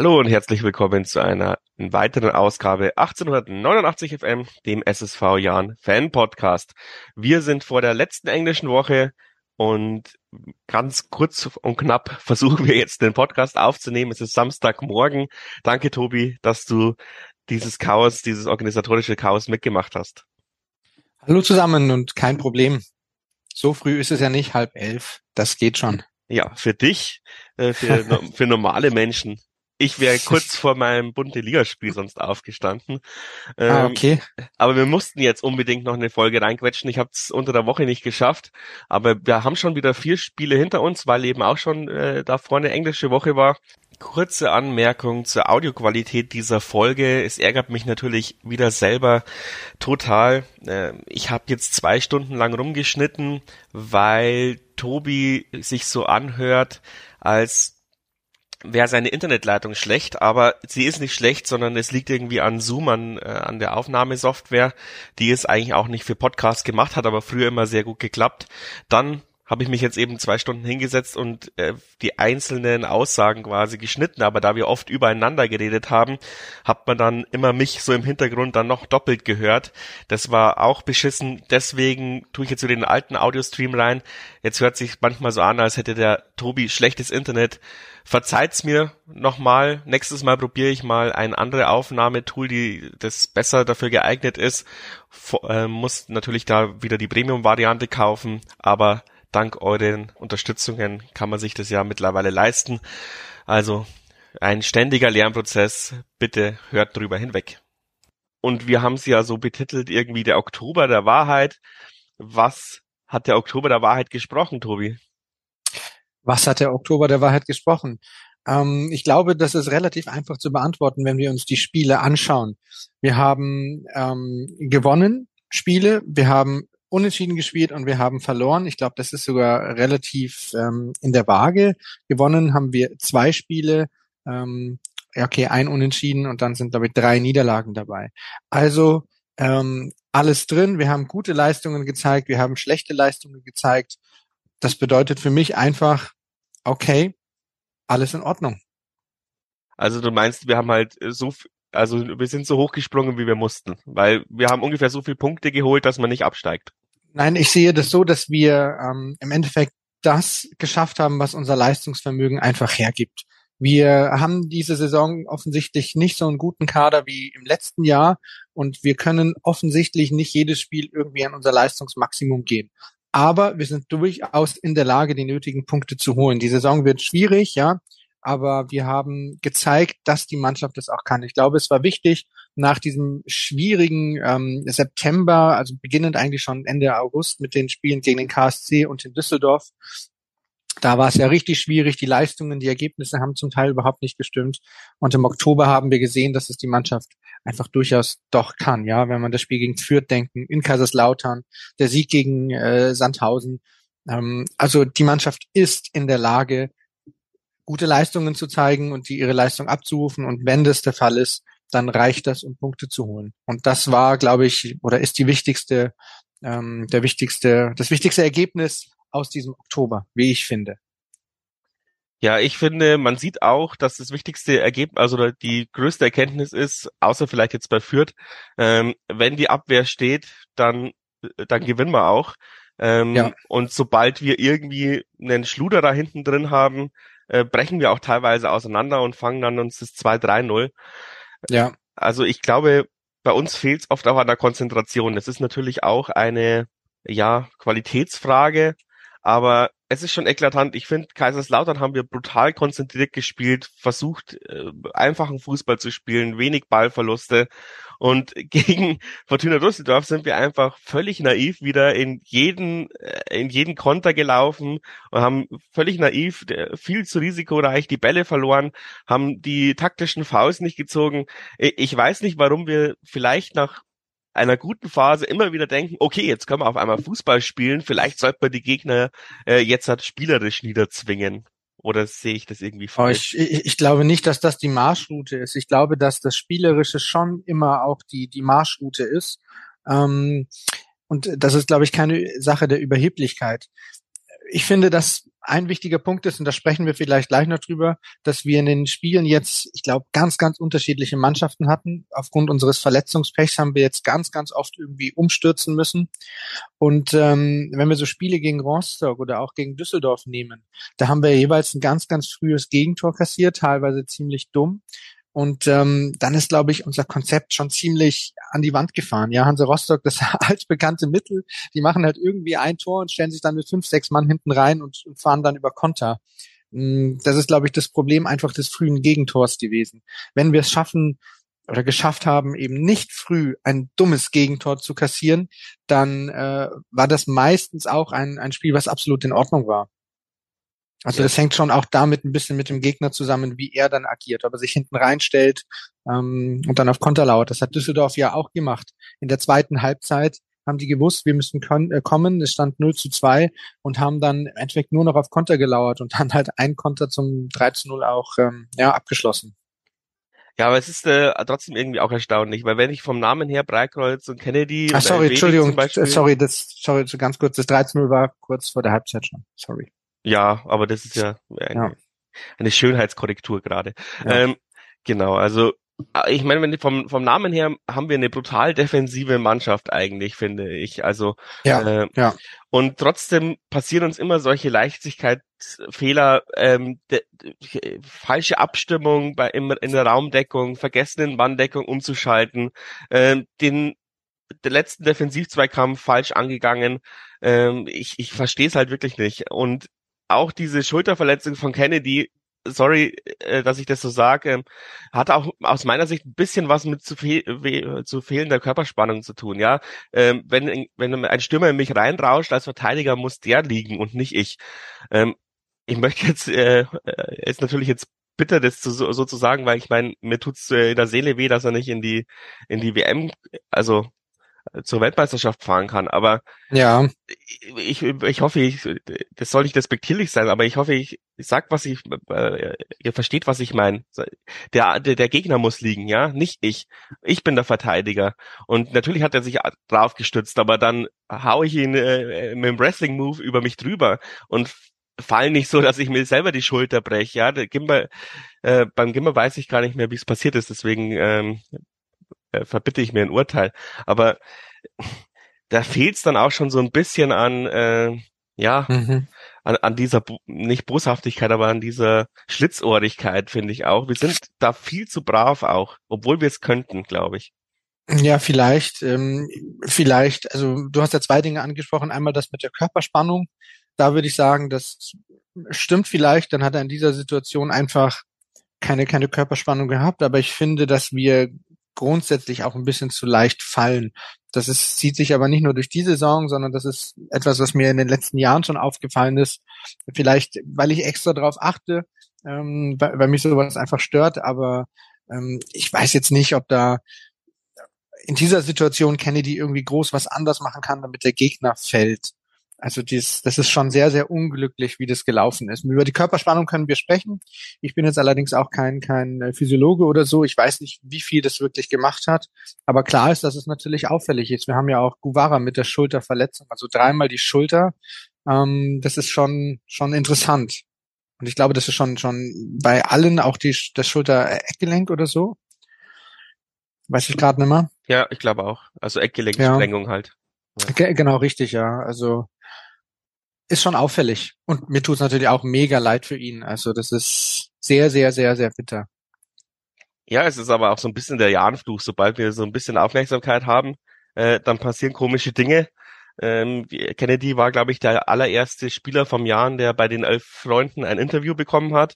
Hallo und herzlich willkommen zu einer weiteren Ausgabe 1889 FM, dem SSV Jan Fan Podcast. Wir sind vor der letzten englischen Woche und ganz kurz und knapp versuchen wir jetzt den Podcast aufzunehmen. Es ist Samstagmorgen. Danke, Tobi, dass du dieses Chaos, dieses organisatorische Chaos mitgemacht hast. Hallo zusammen und kein Problem. So früh ist es ja nicht, halb elf. Das geht schon. Ja, für dich, äh, für, für normale Menschen. Ich wäre kurz vor meinem bunte Ligaspiel sonst aufgestanden. Ah, ähm, ah, okay. Aber wir mussten jetzt unbedingt noch eine Folge reinquetschen. Ich habe es unter der Woche nicht geschafft. Aber wir haben schon wieder vier Spiele hinter uns, weil eben auch schon äh, da vorne englische Woche war. Kurze Anmerkung zur Audioqualität dieser Folge. Es ärgert mich natürlich wieder selber total. Äh, ich habe jetzt zwei Stunden lang rumgeschnitten, weil Tobi sich so anhört, als wäre seine Internetleitung schlecht, aber sie ist nicht schlecht, sondern es liegt irgendwie an Zoom, an, äh, an der Aufnahmesoftware, die es eigentlich auch nicht für Podcasts gemacht hat, aber früher immer sehr gut geklappt. Dann habe ich mich jetzt eben zwei Stunden hingesetzt und äh, die einzelnen Aussagen quasi geschnitten, aber da wir oft übereinander geredet haben, hat man dann immer mich so im Hintergrund dann noch doppelt gehört. Das war auch beschissen, deswegen tue ich jetzt wieder den alten Audiostream rein. Jetzt hört sich manchmal so an, als hätte der Tobi schlechtes Internet. Verzeiht's mir nochmal. Nächstes Mal probiere ich mal ein andere Aufnahmetool, die das besser dafür geeignet ist. äh, muss natürlich da wieder die Premium-Variante kaufen, aber dank euren Unterstützungen kann man sich das ja mittlerweile leisten. Also ein ständiger Lernprozess. Bitte hört drüber hinweg. Und wir haben es ja so betitelt, irgendwie der Oktober der Wahrheit. Was hat der Oktober der Wahrheit gesprochen, Tobi? Was hat der Oktober der Wahrheit gesprochen? Ähm, ich glaube, das ist relativ einfach zu beantworten, wenn wir uns die Spiele anschauen. Wir haben ähm, gewonnen Spiele, wir haben unentschieden gespielt und wir haben verloren. Ich glaube, das ist sogar relativ ähm, in der Waage. Gewonnen haben wir zwei Spiele, ähm, okay, ein Unentschieden und dann sind, glaube ich, drei Niederlagen dabei. Also ähm, alles drin. Wir haben gute Leistungen gezeigt, wir haben schlechte Leistungen gezeigt. Das bedeutet für mich einfach, okay, alles in Ordnung. Also du meinst, wir haben halt so also wir sind so hochgesprungen, wie wir mussten, weil wir haben ungefähr so viele Punkte geholt, dass man nicht absteigt. Nein, ich sehe das so, dass wir ähm, im Endeffekt das geschafft haben, was unser Leistungsvermögen einfach hergibt. Wir haben diese Saison offensichtlich nicht so einen guten Kader wie im letzten Jahr und wir können offensichtlich nicht jedes Spiel irgendwie an unser Leistungsmaximum gehen. Aber wir sind durchaus in der Lage, die nötigen Punkte zu holen. Die Saison wird schwierig, ja aber wir haben gezeigt, dass die Mannschaft das auch kann. Ich glaube, es war wichtig, nach diesem schwierigen ähm, September, also beginnend eigentlich schon Ende August mit den Spielen gegen den KSC und in Düsseldorf, da war es ja richtig schwierig. Die Leistungen, die Ergebnisse haben zum Teil überhaupt nicht gestimmt. Und im Oktober haben wir gesehen, dass es die Mannschaft einfach durchaus doch kann. Ja, wenn man das Spiel gegen Fürth denken, in Kaiserslautern, der Sieg gegen äh, Sandhausen. Ähm, also die Mannschaft ist in der Lage, gute Leistungen zu zeigen und die ihre Leistung abzurufen. Und wenn das der Fall ist, dann reicht das, um Punkte zu holen. Und das war, glaube ich, oder ist die wichtigste, ähm, der wichtigste, das wichtigste Ergebnis aus diesem Oktober, wie ich finde. Ja, ich finde, man sieht auch, dass das wichtigste Ergebnis, also die größte Erkenntnis ist, außer vielleicht jetzt bei Fürth, ähm, wenn die Abwehr steht, dann, dann gewinnen wir auch. Ähm, ja. Und sobald wir irgendwie einen Schluder da hinten drin haben, äh, brechen wir auch teilweise auseinander und fangen dann uns das 2-3-0. Ja. Also ich glaube, bei uns fehlt es oft auch an der Konzentration. Es ist natürlich auch eine ja, Qualitätsfrage, aber es ist schon eklatant. Ich finde, Kaiserslautern haben wir brutal konzentriert gespielt, versucht, äh, einfachen Fußball zu spielen, wenig Ballverluste. Und gegen Fortuna Düsseldorf sind wir einfach völlig naiv wieder in jeden, äh, in jeden Konter gelaufen und haben völlig naiv, viel zu risikoreich die Bälle verloren, haben die taktischen Fouls nicht gezogen. Ich weiß nicht, warum wir vielleicht nach einer guten Phase immer wieder denken, okay, jetzt können wir auf einmal Fußball spielen, vielleicht sollte man die Gegner äh, jetzt halt spielerisch niederzwingen. Oder sehe ich das irgendwie falsch? Ich, ich, ich, glaube nicht, dass das die Marschroute ist. Ich glaube, dass das Spielerische schon immer auch die, die Marschroute ist. Ähm, und das ist, glaube ich, keine Sache der Überheblichkeit. Ich finde, dass ein wichtiger Punkt ist, und da sprechen wir vielleicht gleich noch drüber, dass wir in den Spielen jetzt, ich glaube, ganz, ganz unterschiedliche Mannschaften hatten. Aufgrund unseres Verletzungspechs haben wir jetzt ganz, ganz oft irgendwie umstürzen müssen. Und ähm, wenn wir so Spiele gegen Rostock oder auch gegen Düsseldorf nehmen, da haben wir jeweils ein ganz, ganz frühes Gegentor kassiert, teilweise ziemlich dumm. Und ähm, dann ist, glaube ich, unser Konzept schon ziemlich an die Wand gefahren. Ja, Hansa Rostock, das altbekannte Mittel, die machen halt irgendwie ein Tor und stellen sich dann mit fünf, sechs Mann hinten rein und, und fahren dann über Konter. Mm, das ist, glaube ich, das Problem einfach des frühen Gegentors gewesen. Wenn wir es schaffen oder geschafft haben, eben nicht früh ein dummes Gegentor zu kassieren, dann äh, war das meistens auch ein, ein Spiel, was absolut in Ordnung war. Also das hängt schon auch damit ein bisschen mit dem Gegner zusammen, wie er dann agiert, ob er sich hinten reinstellt ähm, und dann auf Konter lauert. Das hat Düsseldorf ja auch gemacht. In der zweiten Halbzeit haben die gewusst, wir müssen äh, kommen. Es stand 0 zu 2 und haben dann im Endeffekt nur noch auf Konter gelauert und dann halt ein Konter zum 3 zu 0 auch ähm, ja, abgeschlossen. Ja, aber es ist äh, trotzdem irgendwie auch erstaunlich, weil wenn ich vom Namen her Breitkreuz und Kennedy. Ach, sorry, Entschuldigung, sorry, das, sorry, so ganz kurz, das 13-0 war kurz vor der Halbzeit schon. Sorry. Ja, aber das ist ja eine, ja. eine Schönheitskorrektur gerade. Ja. Ähm, genau, also äh, ich meine, wenn vom, vom Namen her haben wir eine brutal defensive Mannschaft eigentlich, finde ich. Also ja, äh, ja. Und trotzdem passieren uns immer solche Leichtigkeitsfehler, ähm, de, de, falsche Abstimmung bei im, in der Raumdeckung, vergessenen Manndeckung umzuschalten, äh, den der letzten Defensivzweikampf falsch angegangen. Ähm, ich ich verstehe es halt wirklich nicht. Und auch diese Schulterverletzung von Kennedy, sorry, äh, dass ich das so sage, hat auch aus meiner Sicht ein bisschen was mit zu, fehl, zu fehlender Körperspannung zu tun. Ja, ähm, wenn wenn ein Stürmer in mich reinrauscht als Verteidiger, muss der liegen und nicht ich. Ähm, ich möchte jetzt äh, äh ist natürlich jetzt bitter, das zu, so, zu sagen, weil ich meine, mir tut's in der Seele weh, dass er nicht in die in die WM, also zur Weltmeisterschaft fahren kann. Aber ja, ich, ich hoffe, ich, das soll nicht despektierlich sein, aber ich hoffe, ich, ich sag, was ich, äh, ihr versteht, was ich meine. Der, der, der Gegner muss liegen, ja, nicht ich. Ich bin der Verteidiger. Und natürlich hat er sich drauf gestützt, aber dann hau ich ihn äh, mit dem Wrestling-Move über mich drüber und fall nicht so, dass ich mir selber die Schulter breche. Ja, der Gimmer, äh, beim Gimmer weiß ich gar nicht mehr, wie es passiert ist. Deswegen ähm, äh, verbitte ich mir ein Urteil. Aber da fehlt es dann auch schon so ein bisschen an, äh, ja, mhm. an, an dieser, nicht Boshaftigkeit, aber an dieser Schlitzohrigkeit, finde ich auch. Wir sind da viel zu brav auch, obwohl wir es könnten, glaube ich. Ja, vielleicht, ähm, vielleicht, also du hast ja zwei Dinge angesprochen. Einmal das mit der Körperspannung. Da würde ich sagen, das stimmt vielleicht. Dann hat er in dieser Situation einfach keine, keine Körperspannung gehabt. Aber ich finde, dass wir grundsätzlich auch ein bisschen zu leicht fallen. Das ist, zieht sich aber nicht nur durch die Saison, sondern das ist etwas, was mir in den letzten Jahren schon aufgefallen ist. Vielleicht, weil ich extra darauf achte, ähm, weil, weil mich sowas einfach stört, aber ähm, ich weiß jetzt nicht, ob da in dieser Situation Kennedy irgendwie groß was anders machen kann, damit der Gegner fällt. Also dies, das ist schon sehr, sehr unglücklich, wie das gelaufen ist. Über die Körperspannung können wir sprechen. Ich bin jetzt allerdings auch kein, kein äh, Physiologe oder so. Ich weiß nicht, wie viel das wirklich gemacht hat. Aber klar ist, dass es natürlich auffällig ist. Wir haben ja auch Guevara mit der Schulterverletzung, also dreimal die Schulter. Ähm, das ist schon, schon interessant. Und ich glaube, das ist schon, schon bei allen auch die, das Schulter-Eckgelenk oder so. Weiß ich gerade nicht mehr. Ja, ich glaube auch. Also Eckgelenksprengung ja. halt. Ja. Genau, richtig, ja. Also ist schon auffällig. Und mir tut es natürlich auch mega leid für ihn. Also das ist sehr, sehr, sehr, sehr bitter. Ja, es ist aber auch so ein bisschen der Jahnfluch. Sobald wir so ein bisschen Aufmerksamkeit haben, äh, dann passieren komische Dinge. Ähm, Kennedy war, glaube ich, der allererste Spieler vom Jahr, der bei den elf Freunden ein Interview bekommen hat.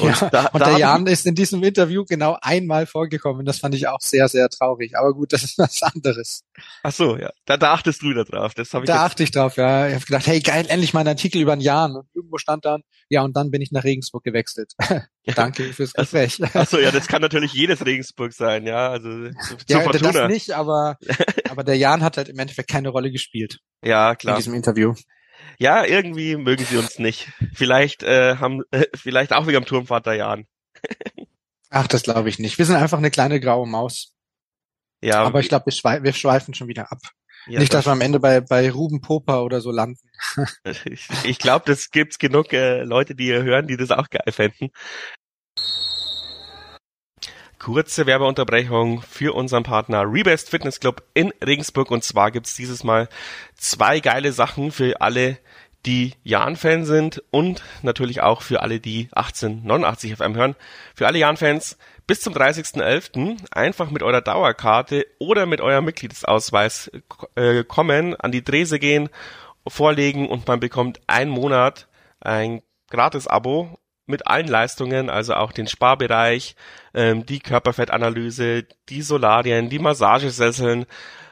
Und, ja, da, und da der Jan ist in diesem Interview genau einmal vorgekommen. Das fand ich auch sehr, sehr traurig. Aber gut, das ist was anderes. Ach so, ja. Da, da achtest du wieder drauf. Das hab ich da achte ich drauf, ja. Ich habe gedacht, hey, geil, endlich mal ein Artikel über einen Jan. Und irgendwo stand dann, ja, und dann bin ich nach Regensburg gewechselt. Danke fürs Gespräch. Ach so, ja, das kann natürlich jedes Regensburg sein, ja. Also zu ja, Fortuna. das nicht, aber, aber der Jan hat halt im Endeffekt keine Rolle gespielt. Ja, klar. In diesem Interview ja, irgendwie mögen sie uns nicht. Vielleicht äh, haben, äh, vielleicht auch wegen dem Turmvater Jan. Ach, das glaube ich nicht. Wir sind einfach eine kleine graue Maus. Ja. Aber ich glaube, wir, schwei wir schweifen schon wieder ab. Ja, Nicht, dass wir am Ende bei, bei Ruben Poper oder so landen. ich ich glaube, das gibt's genug äh, Leute, die ihr hören, die das auch geil fänden. Kurze Werbeunterbrechung für unseren Partner Rebest Fitness Club in Regensburg. Und zwar gibt's dieses Mal zwei geile Sachen für alle, die Jan-Fan sind und natürlich auch für alle, die 1889 FM hören. Für alle Jan-Fans bis zum 30.11. einfach mit eurer Dauerkarte oder mit eurem Mitgliedsausweis äh, kommen, an die Drese gehen, vorlegen und man bekommt einen Monat ein Gratis-Abo mit allen Leistungen, also auch den Sparbereich, ähm, die Körperfettanalyse, die Solarien, die Massagesesseln,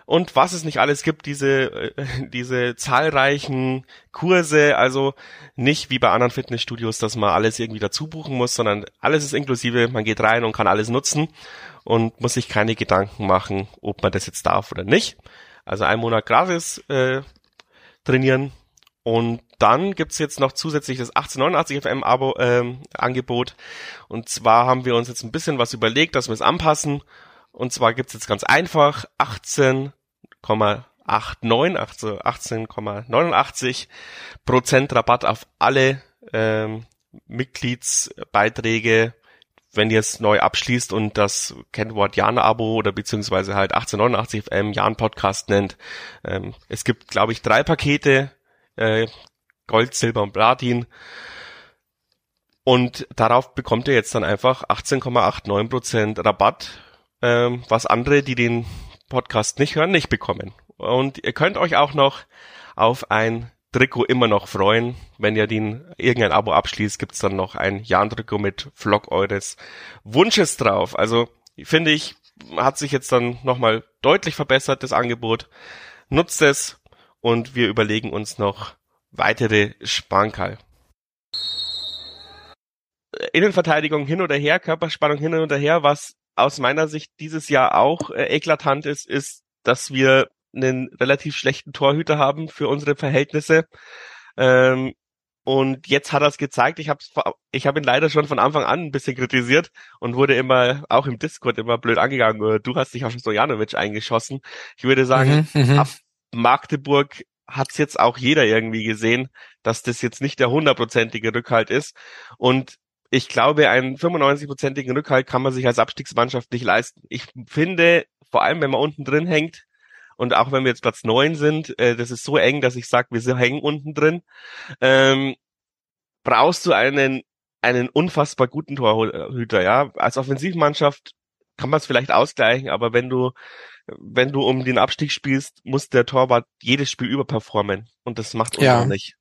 und was es nicht alles gibt, diese, äh, diese zahlreichen Kurse, also nicht wie bei anderen Fitnessstudios, dass man alles irgendwie dazu buchen muss, sondern alles ist inklusive, man geht rein und kann alles nutzen und muss sich keine Gedanken machen, ob man das jetzt darf oder nicht. Also ein Monat gratis äh, trainieren und dann gibt's jetzt noch zusätzlich das 1889 FM Abo ähm, Angebot. Und zwar haben wir uns jetzt ein bisschen was überlegt, dass wir es anpassen und zwar gibt's jetzt ganz einfach 18,89, also 18,89 Prozent Rabatt auf alle ähm, Mitgliedsbeiträge, wenn ihr es neu abschließt und das Kennwort Jan-Abo oder beziehungsweise halt 1889 FM Jan-Podcast nennt. Ähm, es gibt, glaube ich, drei Pakete, äh, Gold, Silber und Platin. Und darauf bekommt ihr jetzt dann einfach 18,89 Prozent Rabatt ähm, was andere, die den Podcast nicht hören, nicht bekommen. Und ihr könnt euch auch noch auf ein Trikot immer noch freuen. Wenn ihr den irgendein Abo abschließt, gibt's dann noch ein Jan-Trikot mit Vlog eures Wunsches drauf. Also finde ich, hat sich jetzt dann nochmal deutlich verbessert, das Angebot. Nutzt es und wir überlegen uns noch weitere Spankerl. Innenverteidigung hin oder her, Körperspannung hin oder her, was aus meiner Sicht dieses Jahr auch äh, eklatant ist, ist, dass wir einen relativ schlechten Torhüter haben für unsere Verhältnisse. Ähm, und jetzt hat er es gezeigt. Ich habe ich hab ihn leider schon von Anfang an ein bisschen kritisiert und wurde immer, auch im Discord, immer blöd angegangen. Du hast dich auf Stojanovic eingeschossen. Ich würde sagen, mhm, mhm. ab Magdeburg hat's jetzt auch jeder irgendwie gesehen, dass das jetzt nicht der hundertprozentige Rückhalt ist. Und ich glaube, einen 95-prozentigen Rückhalt kann man sich als Abstiegsmannschaft nicht leisten. Ich finde, vor allem wenn man unten drin hängt, und auch wenn wir jetzt Platz neun sind, äh, das ist so eng, dass ich sage, wir hängen unten drin, ähm, brauchst du einen, einen unfassbar guten Torhüter, ja. Als Offensivmannschaft kann man es vielleicht ausgleichen, aber wenn du, wenn du um den Abstieg spielst, muss der Torwart jedes Spiel überperformen. Und das macht uns ja. nicht.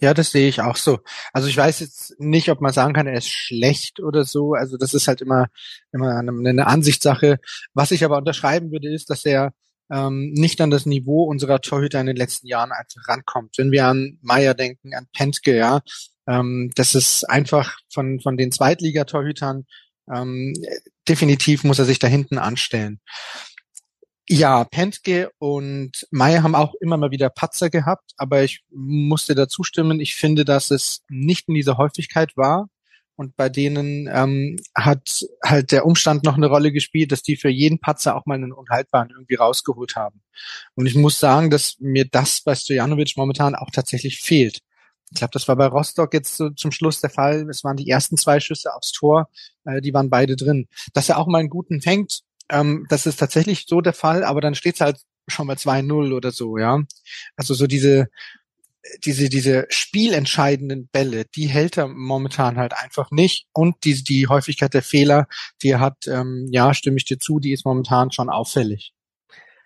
Ja, das sehe ich auch so. Also ich weiß jetzt nicht, ob man sagen kann, er ist schlecht oder so. Also das ist halt immer, immer eine, eine Ansichtssache. Was ich aber unterschreiben würde, ist, dass er ähm, nicht an das Niveau unserer Torhüter in den letzten Jahren einfach rankommt. Wenn wir an Meier denken, an Pentke, ja, ähm, das ist einfach von, von den Zweitligatorhütern ähm, definitiv muss er sich da hinten anstellen. Ja, Pentke und Meyer haben auch immer mal wieder Patzer gehabt, aber ich musste dazu stimmen, ich finde, dass es nicht in dieser Häufigkeit war. Und bei denen ähm, hat halt der Umstand noch eine Rolle gespielt, dass die für jeden Patzer auch mal einen Unhaltbaren irgendwie rausgeholt haben. Und ich muss sagen, dass mir das bei Stojanovic momentan auch tatsächlich fehlt. Ich glaube, das war bei Rostock jetzt so zum Schluss der Fall. Es waren die ersten zwei Schüsse aufs Tor, äh, die waren beide drin. Dass er auch mal einen guten fängt, ähm, das ist tatsächlich so der Fall, aber dann steht es halt schon mal 2-0 oder so, ja. Also so diese, diese, diese spielentscheidenden Bälle, die hält er momentan halt einfach nicht. Und die, die Häufigkeit der Fehler, die er hat, ähm, ja, stimme ich dir zu, die ist momentan schon auffällig.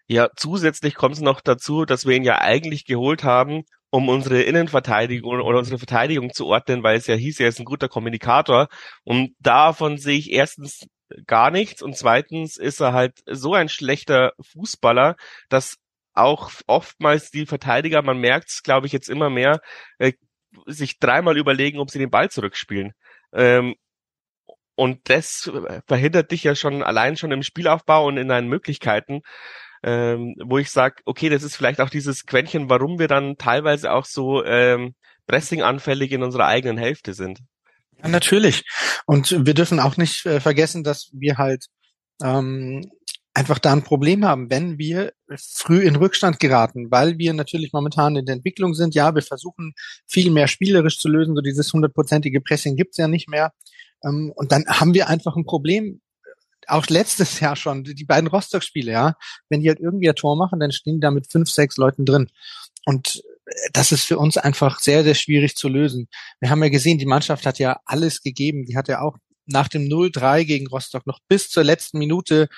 Ja, zusätzlich kommt es noch dazu, dass wir ihn ja eigentlich geholt haben, um unsere Innenverteidigung oder unsere Verteidigung zu ordnen, weil es ja hieß, er ist ein guter Kommunikator. Und davon sehe ich erstens gar nichts und zweitens ist er halt so ein schlechter Fußballer, dass auch oftmals die Verteidiger, man merkt es, glaube ich, jetzt immer mehr, äh, sich dreimal überlegen, ob sie den Ball zurückspielen. Ähm, und das verhindert dich ja schon allein schon im Spielaufbau und in deinen Möglichkeiten, ähm, wo ich sage, okay, das ist vielleicht auch dieses Quäntchen, warum wir dann teilweise auch so ähm, Pressing-anfällig in unserer eigenen Hälfte sind. Ja, natürlich. Und wir dürfen auch nicht äh, vergessen, dass wir halt ähm, einfach da ein Problem haben, wenn wir früh in Rückstand geraten, weil wir natürlich momentan in der Entwicklung sind. Ja, wir versuchen viel mehr spielerisch zu lösen, so dieses hundertprozentige Pressing gibt's ja nicht mehr. Ähm, und dann haben wir einfach ein Problem. Auch letztes Jahr schon, die beiden Rostock-Spiele, ja. Wenn die halt irgendwie ein Tor machen, dann stehen da mit fünf, sechs Leuten drin. Und das ist für uns einfach sehr, sehr schwierig zu lösen. Wir haben ja gesehen, die Mannschaft hat ja alles gegeben. Die hat ja auch nach dem 0-3 gegen Rostock noch bis zur letzten Minute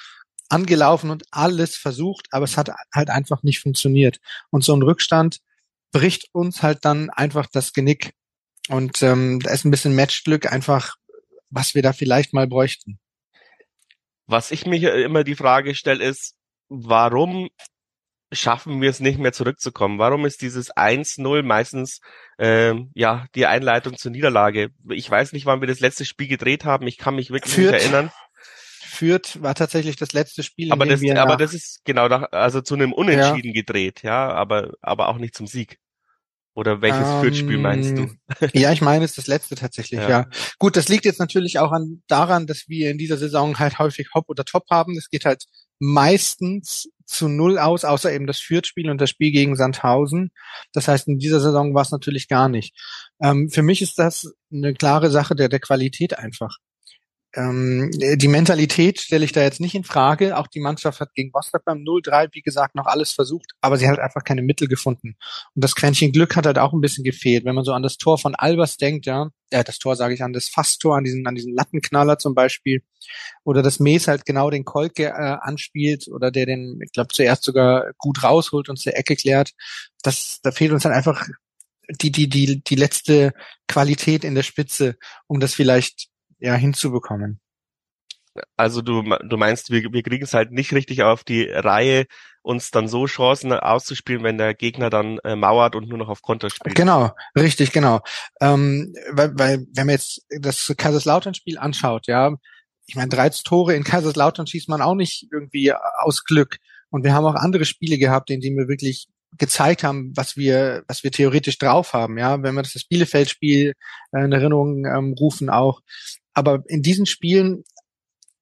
angelaufen und alles versucht, aber es hat halt einfach nicht funktioniert. Und so ein Rückstand bricht uns halt dann einfach das Genick. Und ähm, da ist ein bisschen Matchglück einfach, was wir da vielleicht mal bräuchten. Was ich mir immer die Frage stelle, ist, warum schaffen wir es nicht mehr zurückzukommen? Warum ist dieses 1-0 meistens ähm, ja die Einleitung zur Niederlage? Ich weiß nicht, wann wir das letzte Spiel gedreht haben. Ich kann mich wirklich Führt, nicht erinnern. Fürth war tatsächlich das letzte Spiel. Aber das, aber das ist genau nach, also zu einem Unentschieden ja. gedreht, ja, aber aber auch nicht zum Sieg. Oder welches ähm, Fürth-Spiel meinst du? ja, ich meine es ist das letzte tatsächlich, ja. ja. Gut, das liegt jetzt natürlich auch an daran, dass wir in dieser Saison halt häufig Hop oder Top haben. Es geht halt meistens zu null aus, außer eben das Fürth-Spiel und das Spiel gegen Sandhausen. Das heißt, in dieser Saison war es natürlich gar nicht. Ähm, für mich ist das eine klare Sache der, der Qualität einfach. Ähm, die Mentalität stelle ich da jetzt nicht in Frage. Auch die Mannschaft hat gegen Rostock beim 0-3, wie gesagt, noch alles versucht, aber sie hat einfach keine Mittel gefunden. Und das Quäntchen Glück hat halt auch ein bisschen gefehlt. Wenn man so an das Tor von Albers denkt, ja, äh, das Tor sage ich an, das Fasstor, an diesen, an diesen Lattenknaller zum Beispiel, oder das Mees halt genau den Kolke äh, anspielt oder der den, ich glaube, zuerst sogar gut rausholt und zur Ecke klärt. Das, da fehlt uns halt einfach die, die, die, die letzte Qualität in der Spitze, um das vielleicht ja hinzubekommen. Also du, du meinst, wir, wir kriegen es halt nicht richtig auf die Reihe, uns dann so Chancen auszuspielen, wenn der Gegner dann äh, mauert und nur noch auf Konter spielt. Genau, richtig, genau. Ähm, weil, weil wenn man jetzt das Kaiserslautern-Spiel anschaut, ja, ich meine, 13 Tore in Kaiserslautern schießt man auch nicht irgendwie aus Glück. Und wir haben auch andere Spiele gehabt, in denen wir wirklich gezeigt haben, was wir, was wir theoretisch drauf haben. Ja, wenn wir das, das Bielefeld-Spiel äh, in Erinnerung ähm, rufen auch, aber in diesen Spielen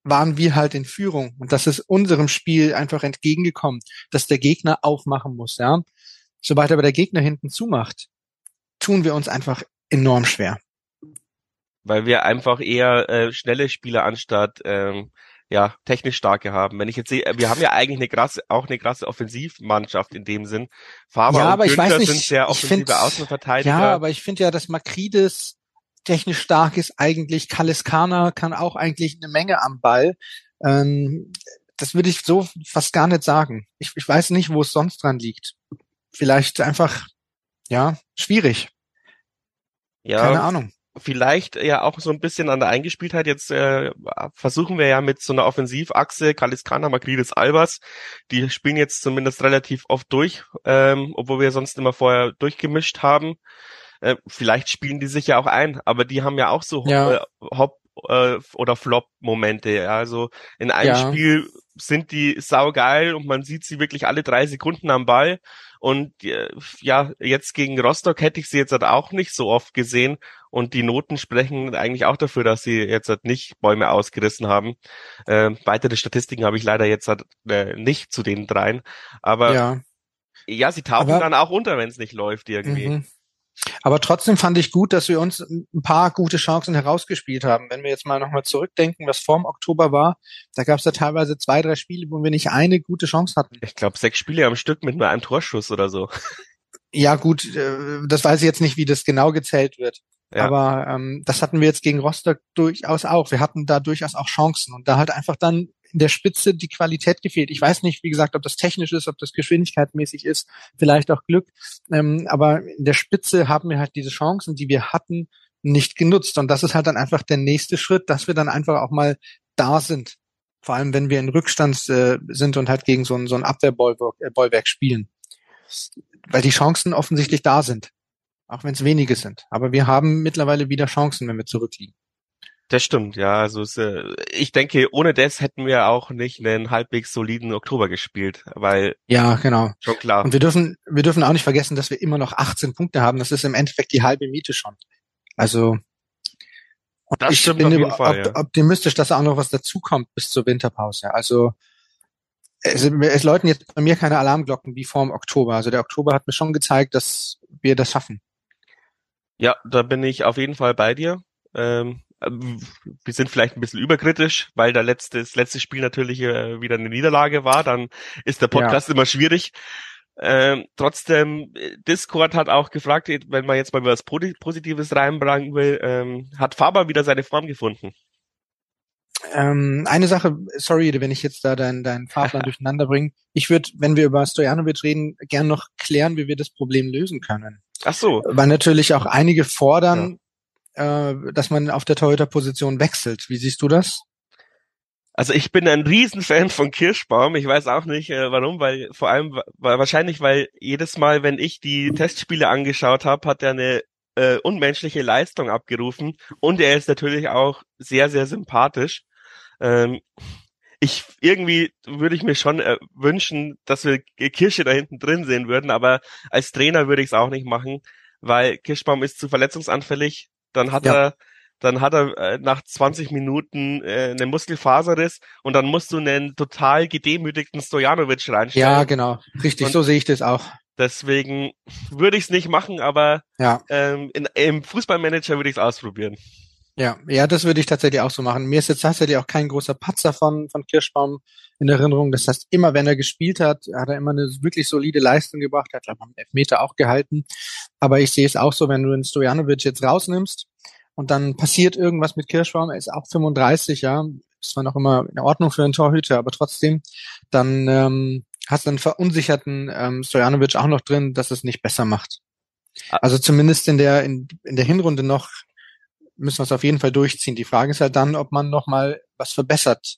waren wir halt in Führung und das ist unserem Spiel einfach entgegengekommen, dass der Gegner aufmachen muss, ja. Sobald aber der Gegner hinten zumacht, tun wir uns einfach enorm schwer. Weil wir einfach eher äh, schnelle Spieler anstatt ähm, ja technisch starke haben. Wenn ich jetzt sehe, wir haben ja eigentlich eine krasse, auch eine krasse Offensivmannschaft in dem Sinn. Faber ja, aber und ich weiß nicht, sind sehr offensive find, Außenverteidiger. Ja, aber ich finde ja, dass Makrides technisch stark ist eigentlich. Kaliskana kann auch eigentlich eine Menge am Ball. Ähm, das würde ich so fast gar nicht sagen. Ich, ich weiß nicht, wo es sonst dran liegt. Vielleicht einfach, ja, schwierig. Ja, Keine Ahnung. Vielleicht ja auch so ein bisschen an der Eingespieltheit. Jetzt äh, versuchen wir ja mit so einer Offensivachse, Kaliskana, Magrides, Albers, die spielen jetzt zumindest relativ oft durch, ähm, obwohl wir sonst immer vorher durchgemischt haben. Äh, vielleicht spielen die sich ja auch ein, aber die haben ja auch so ja. Äh, Hop äh, oder Flop-Momente. Ja. Also in einem ja. Spiel sind die saugeil und man sieht sie wirklich alle drei Sekunden am Ball. Und äh, ja, jetzt gegen Rostock hätte ich sie jetzt halt auch nicht so oft gesehen. Und die Noten sprechen eigentlich auch dafür, dass sie jetzt halt nicht Bäume ausgerissen haben. Äh, weitere Statistiken habe ich leider jetzt halt, äh, nicht zu den dreien. Aber ja, ja sie tauchen Aber, dann auch unter, wenn es nicht läuft irgendwie. Mhm. Aber trotzdem fand ich gut, dass wir uns ein paar gute Chancen herausgespielt haben. Wenn wir jetzt mal nochmal zurückdenken, was vorm Oktober war, da gab es ja teilweise zwei, drei Spiele, wo wir nicht eine gute Chance hatten. Ich glaube, sechs Spiele am Stück mit nur einem Torschuss oder so. Ja, gut, äh, das weiß ich jetzt nicht, wie das genau gezählt wird. Ja. Aber ähm, das hatten wir jetzt gegen Rostock durchaus auch. Wir hatten da durchaus auch Chancen und da halt einfach dann in der Spitze die Qualität gefehlt. Ich weiß nicht, wie gesagt, ob das technisch ist, ob das geschwindigkeitsmäßig ist, vielleicht auch Glück. Ähm, aber in der Spitze haben wir halt diese Chancen, die wir hatten, nicht genutzt. Und das ist halt dann einfach der nächste Schritt, dass wir dann einfach auch mal da sind. Vor allem, wenn wir in Rückstand äh, sind und halt gegen so ein, so ein Abwehrbollwerk äh, spielen. Weil die Chancen offensichtlich da sind. Auch wenn es wenige sind. Aber wir haben mittlerweile wieder Chancen, wenn wir zurückliegen. Das stimmt, ja. Also es, äh, ich denke, ohne das hätten wir auch nicht einen halbwegs soliden Oktober gespielt, weil ja, genau, schon klar. Und wir dürfen, wir dürfen auch nicht vergessen, dass wir immer noch 18 Punkte haben. Das ist im Endeffekt die halbe Miete schon. Also das ich bin Fall, op ja. optimistisch, dass auch noch was dazukommt bis zur Winterpause. Also es, es läuten jetzt bei mir keine Alarmglocken wie vor dem Oktober. Also der Oktober hat mir schon gezeigt, dass wir das schaffen. Ja, da bin ich auf jeden Fall bei dir. Ähm, wir sind vielleicht ein bisschen überkritisch, weil der letzte, das letzte Spiel natürlich äh, wieder eine Niederlage war. Dann ist der Podcast ja. immer schwierig. Ähm, trotzdem, Discord hat auch gefragt, wenn man jetzt mal was Positives reinbringen will, ähm, hat Faber wieder seine Form gefunden? Ähm, eine Sache, sorry, wenn ich jetzt da deinen dein Fahrplan durcheinander bringe. Ich würde, wenn wir über Stojanovic reden, gern noch klären, wie wir das Problem lösen können. Ach so. Weil natürlich auch einige fordern, ja. äh, dass man auf der Torhüter-Position wechselt. Wie siehst du das? Also ich bin ein Riesenfan von Kirschbaum. Ich weiß auch nicht äh, warum, weil vor allem weil, wahrscheinlich, weil jedes Mal, wenn ich die Testspiele angeschaut habe, hat er eine äh, unmenschliche Leistung abgerufen und er ist natürlich auch sehr, sehr sympathisch. Ähm, ich irgendwie würde ich mir schon äh, wünschen, dass wir Kirsche da hinten drin sehen würden, aber als Trainer würde ich es auch nicht machen, weil Kirschbaum ist zu verletzungsanfällig. Dann hat ja. er dann hat er äh, nach 20 Minuten äh, einen Muskelfaserriss und dann musst du einen total gedemütigten Stojanovic reinstellen. Ja, genau. Richtig, und so sehe ich das auch. Deswegen würde ich es nicht machen, aber ja. ähm, in, im Fußballmanager würde ich es ausprobieren. Ja, ja, das würde ich tatsächlich auch so machen. Mir ist jetzt tatsächlich auch kein großer Patzer von, von Kirschbaum in Erinnerung. Das heißt, immer wenn er gespielt hat, hat er immer eine wirklich solide Leistung gebracht. Er hat, glaube ich, einen Elfmeter auch gehalten. Aber ich sehe es auch so, wenn du den Stojanovic jetzt rausnimmst und dann passiert irgendwas mit Kirschbaum, er ist auch 35, ja, ist zwar noch immer in Ordnung für einen Torhüter, aber trotzdem, dann ähm, hast du einen verunsicherten ähm, Stojanovic auch noch drin, dass es nicht besser macht. Ah. Also zumindest in der in, in der Hinrunde noch müssen wir es auf jeden Fall durchziehen. Die Frage ist halt dann, ob man noch mal was verbessert,